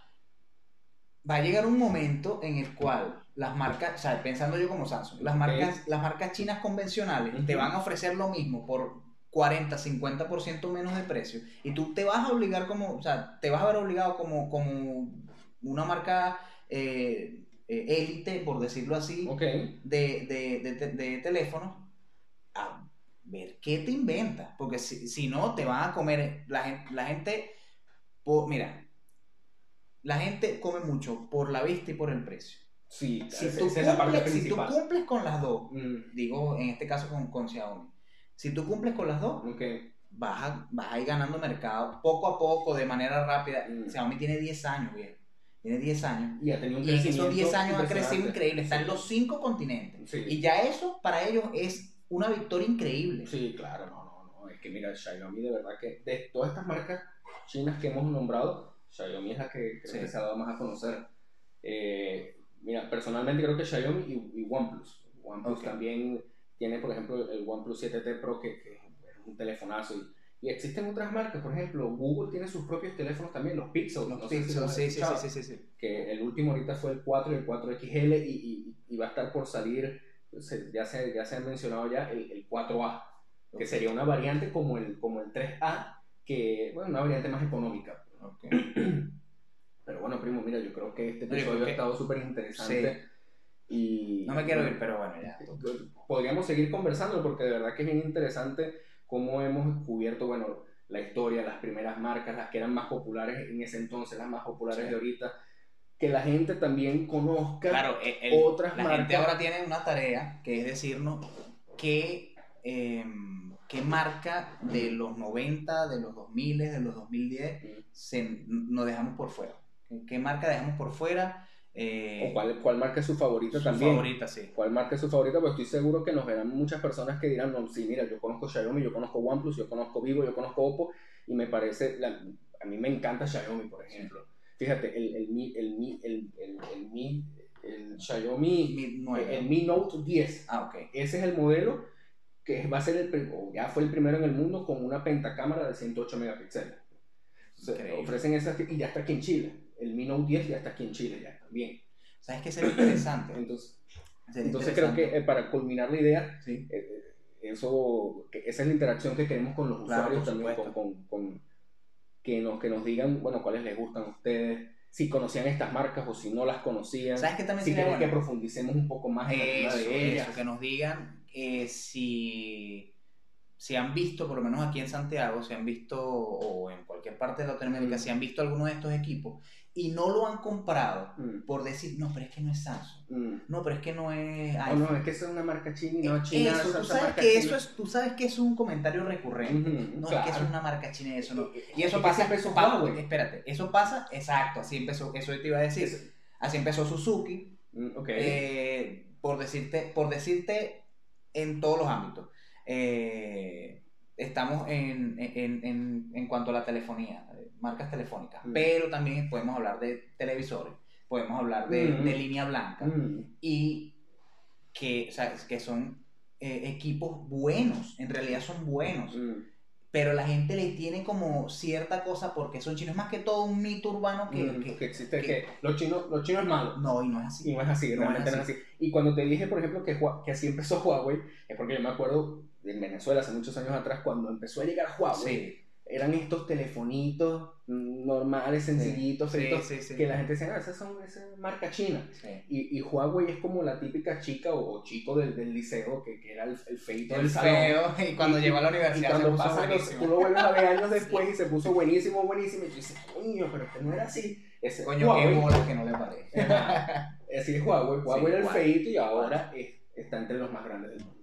[SPEAKER 2] va a llegar un momento en el cual las marcas, o sea, pensando yo como Samsung, las marcas, las marcas chinas convencionales te van a ofrecer lo mismo por 40, 50% menos de precio y tú te vas a obligar como, o sea, te vas a ver obligado como, como una marca eh, eh, élite, por decirlo así, de, de, de, te- de teléfonos a ver qué te inventas. Porque si, si no, te van a comer. La gente, la gente por- mira, la gente come mucho por la vista y por el precio.
[SPEAKER 1] Sí,
[SPEAKER 2] Si tú,
[SPEAKER 1] esa es la parte
[SPEAKER 2] cumples, si tú cumples con las dos,
[SPEAKER 1] Mm,
[SPEAKER 2] digo en este caso con, con Xiaomi, si tú cumples con las dos, vas a, vas a ir ganando mercado poco a poco, de manera rápida.
[SPEAKER 1] Mm.
[SPEAKER 2] Xiaomi tiene 10 años, viejo. Tiene 10 años.
[SPEAKER 1] Y ha tenido un
[SPEAKER 2] Y en
[SPEAKER 1] crecimiento
[SPEAKER 2] esos 10 años ha crecido increíble. Está en
[SPEAKER 1] Sí.
[SPEAKER 2] los 5 continentes.
[SPEAKER 1] Sí.
[SPEAKER 2] Y ya eso para ellos es una victoria increíble.
[SPEAKER 1] Sí, claro, no, no, no. Es que mira, Xiaomi de verdad que de todas estas marcas chinas que hemos nombrado, Xiaomi es la que creo
[SPEAKER 2] Sí.
[SPEAKER 1] que se ha dado más a conocer. Eh, mira, personalmente creo que Xiaomi y, y OnePlus. OnePlus también tiene, por ejemplo, el OnePlus 7T Pro, que, que es un telefonazo. Y, y existen otras marcas, por ejemplo, Google tiene sus propios teléfonos también, los Pixel.
[SPEAKER 2] Los
[SPEAKER 1] no sé si
[SPEAKER 2] Pixel,
[SPEAKER 1] has
[SPEAKER 2] sí, sí, sí, sí, sí, sí.
[SPEAKER 1] que el último ahorita fue el 4 y el 4XL y, y- y va a estar por salir, ya se, ya se han mencionado ya, el, el 4A, que sería una variante como el, como el 3A, que, bueno, una variante más económica.
[SPEAKER 2] Ok.
[SPEAKER 1] Pero bueno, primo, mira, yo creo que este episodio ha estado súper interesante. Y,
[SPEAKER 2] No me quiero ir, pero bueno, ya.
[SPEAKER 1] Podríamos seguir conversando porque de verdad que es bien interesante cómo hemos cubierto, bueno, la historia, las primeras marcas, las que eran más populares en ese entonces, las más populares
[SPEAKER 2] Sí.
[SPEAKER 1] de ahorita, que la gente también conozca
[SPEAKER 2] Claro, el- el-
[SPEAKER 1] otras
[SPEAKER 2] la
[SPEAKER 1] marcas.
[SPEAKER 2] gente ahora tiene una tarea que es decirnos qué, em, qué marca de los 90, de los 2000, de los 2010 se, nos dejamos por fuera. ¿Qué, qué marca dejamos por fuera? Eh,
[SPEAKER 1] o cuál, cuál marca es su favorita
[SPEAKER 2] su
[SPEAKER 1] también.
[SPEAKER 2] favorita, sí.
[SPEAKER 1] ¿Cuál marca es su favorita? Pues estoy seguro que nos verán muchas personas que dirán, no, sí, mira, yo conozco Xiaomi, yo conozco OnePlus, yo conozco Vivo, yo conozco Oppo, y me parece, la- a mí me encanta Xiaomi, por ejemplo. Fíjate, el, el, Mi, el, Mi, el, el, el, Mi, el Xiaomi,
[SPEAKER 2] Mi nueve.
[SPEAKER 1] el Mi Note 10,
[SPEAKER 2] Ah, ok.
[SPEAKER 1] ese es el modelo que va a ser el, o ya fue el primero en el mundo con una pentacámara de 108 megapíxeles. O sea, ofrecen esas, y ya está aquí en Chile. El Mi Note 10 ya está aquí en Chile, ya también.
[SPEAKER 2] ¿Sabes qué sería interesante?
[SPEAKER 1] Entonces,
[SPEAKER 2] Sería
[SPEAKER 1] entonces creo
[SPEAKER 2] interesante.
[SPEAKER 1] que eh, para culminar la idea,
[SPEAKER 2] Sí.
[SPEAKER 1] eh, eh, eso, que esa es la interacción que queremos con los usuarios también, con, con- con- que, nos, que nos digan, bueno, cuáles les gustan a ustedes, si conocían estas marcas o si no las conocían,
[SPEAKER 2] ¿Sabes qué también
[SPEAKER 1] si quieren que
[SPEAKER 2] bueno?
[SPEAKER 1] profundicemos un poco más en
[SPEAKER 2] Eso,
[SPEAKER 1] de ellas.
[SPEAKER 2] eso, que nos digan eh, si, si han visto, por lo menos aquí en Santiago, si han visto, o en cualquier parte de Latinoamérica,
[SPEAKER 1] Mm.
[SPEAKER 2] si han visto alguno de estos equipos y no lo han comprado
[SPEAKER 1] Mm,
[SPEAKER 2] por decir, no, pero es que no es Samsung,
[SPEAKER 1] mm.
[SPEAKER 2] no, pero es que no es iPhone.
[SPEAKER 1] no, es que es una marca china y no china.
[SPEAKER 2] eso,
[SPEAKER 1] esa-
[SPEAKER 2] tú sabes que
[SPEAKER 1] china.
[SPEAKER 2] eso es, tú sabes que es un comentario recurrente. No, es que es una marca china y eso no.
[SPEAKER 1] Y-
[SPEAKER 2] Y eso pasa,
[SPEAKER 1] empezó
[SPEAKER 2] pa-
[SPEAKER 1] Huawei.
[SPEAKER 2] espérate, eso pasa, exacto, así empezó, eso te iba a decir, así empezó Suzuki,
[SPEAKER 1] Mm, ok.
[SPEAKER 2] eh, por, decirte, por decirte en todos los ámbitos. Eh, estamos en, en, en, en cuanto a la telefonía, eh, marcas telefónicas,
[SPEAKER 1] Mm.
[SPEAKER 2] pero también podemos hablar de televisores, podemos hablar de,
[SPEAKER 1] Mm.
[SPEAKER 2] de línea blanca
[SPEAKER 1] Mm,
[SPEAKER 2] y que, o sea, que son eh, equipos buenos, en realidad son buenos,
[SPEAKER 1] mm,
[SPEAKER 2] pero la gente le tiene como cierta cosa porque son chinos, más que todo un mito urbano que...
[SPEAKER 1] mm,
[SPEAKER 2] que-
[SPEAKER 1] que existe
[SPEAKER 2] que-
[SPEAKER 1] los chinos, los chinos es malo.
[SPEAKER 2] no, y no es así.
[SPEAKER 1] Y no es así,
[SPEAKER 2] No
[SPEAKER 1] realmente
[SPEAKER 2] es
[SPEAKER 1] no es así. Y cuando te dije, por ejemplo, que, que así empezó Huawei, es porque yo me acuerdo en Venezuela hace muchos años atrás, cuando empezó a llegar Huawei,
[SPEAKER 2] Sí,
[SPEAKER 1] eran estos telefonitos normales, sencillitos,
[SPEAKER 2] sí,
[SPEAKER 1] feitos,
[SPEAKER 2] sí, sí.
[SPEAKER 1] que la gente decía, ah, esas son esa es marca china. Y, y Huawei es como la típica chica o, chico del, del liceo que, que era el, el feito
[SPEAKER 2] El
[SPEAKER 1] del salón.
[SPEAKER 2] feo, y cuando
[SPEAKER 1] Y-
[SPEAKER 2] llegó a la
[SPEAKER 1] Y
[SPEAKER 2] universidad se
[SPEAKER 1] cuando
[SPEAKER 2] puso
[SPEAKER 1] pasa, los-
[SPEAKER 2] buenísimo.
[SPEAKER 1] tú lo vuelves a ver años después y se puso buenísimo, buenísimo, y tú dices, coño, pero este no era así. Ese es
[SPEAKER 2] Coño,
[SPEAKER 1] Huawei.
[SPEAKER 2] qué bola que no le parece.
[SPEAKER 1] Así es Huawei. Huawei era el feito y ahora es- está entre los más grandes del mundo.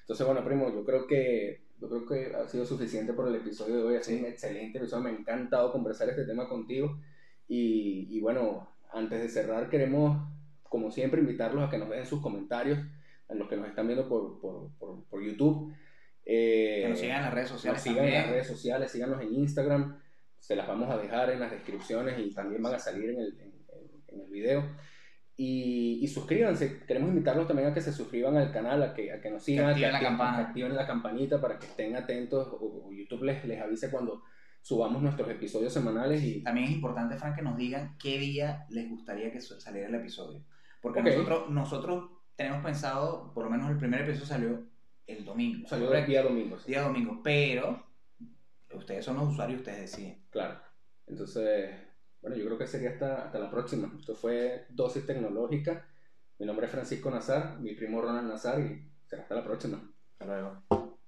[SPEAKER 1] Entonces, bueno, primo, yo creo que yo creo que ha sido suficiente por el episodio de hoy. Ha sido
[SPEAKER 2] Sí.
[SPEAKER 1] un excelente episodio. Me ha encantado conversar este tema contigo. Y, y bueno, antes de cerrar, queremos, como siempre, invitarlos a que nos dejen sus comentarios, a los que nos están viendo por, por, por, por YouTube. Eh,
[SPEAKER 2] Que nos sigan en las redes
[SPEAKER 1] nos
[SPEAKER 2] sociales
[SPEAKER 1] sigan en las redes sociales, síganos en Instagram, se las vamos a dejar en las descripciones y también van a salir en el, en- en el video. Y, y suscríbanse, queremos invitarlos también a que se suscriban al canal, a que, a que nos sigan,
[SPEAKER 2] activen
[SPEAKER 1] a
[SPEAKER 2] la
[SPEAKER 1] que,
[SPEAKER 2] campana.
[SPEAKER 1] que activen la campanita para que estén atentos o, o YouTube les, les avise cuando subamos nuestros episodios semanales y...
[SPEAKER 2] También es importante, Frank, que nos digan qué día les gustaría que saliera el episodio. Porque
[SPEAKER 1] Ok.
[SPEAKER 2] nosotros, nosotros tenemos pensado, por lo menos el primer episodio salió el domingo.
[SPEAKER 1] Salió el día domingo. sí.
[SPEAKER 2] Día domingo, pero ustedes son los usuarios, ustedes deciden.
[SPEAKER 1] Claro. Entonces, bueno, yo creo que sería hasta, hasta la próxima. Esto fue Dosis Tecnológica. Mi nombre es Francisco Nazar, mi primo Ronald Nazar y será hasta la próxima.
[SPEAKER 2] Hasta luego.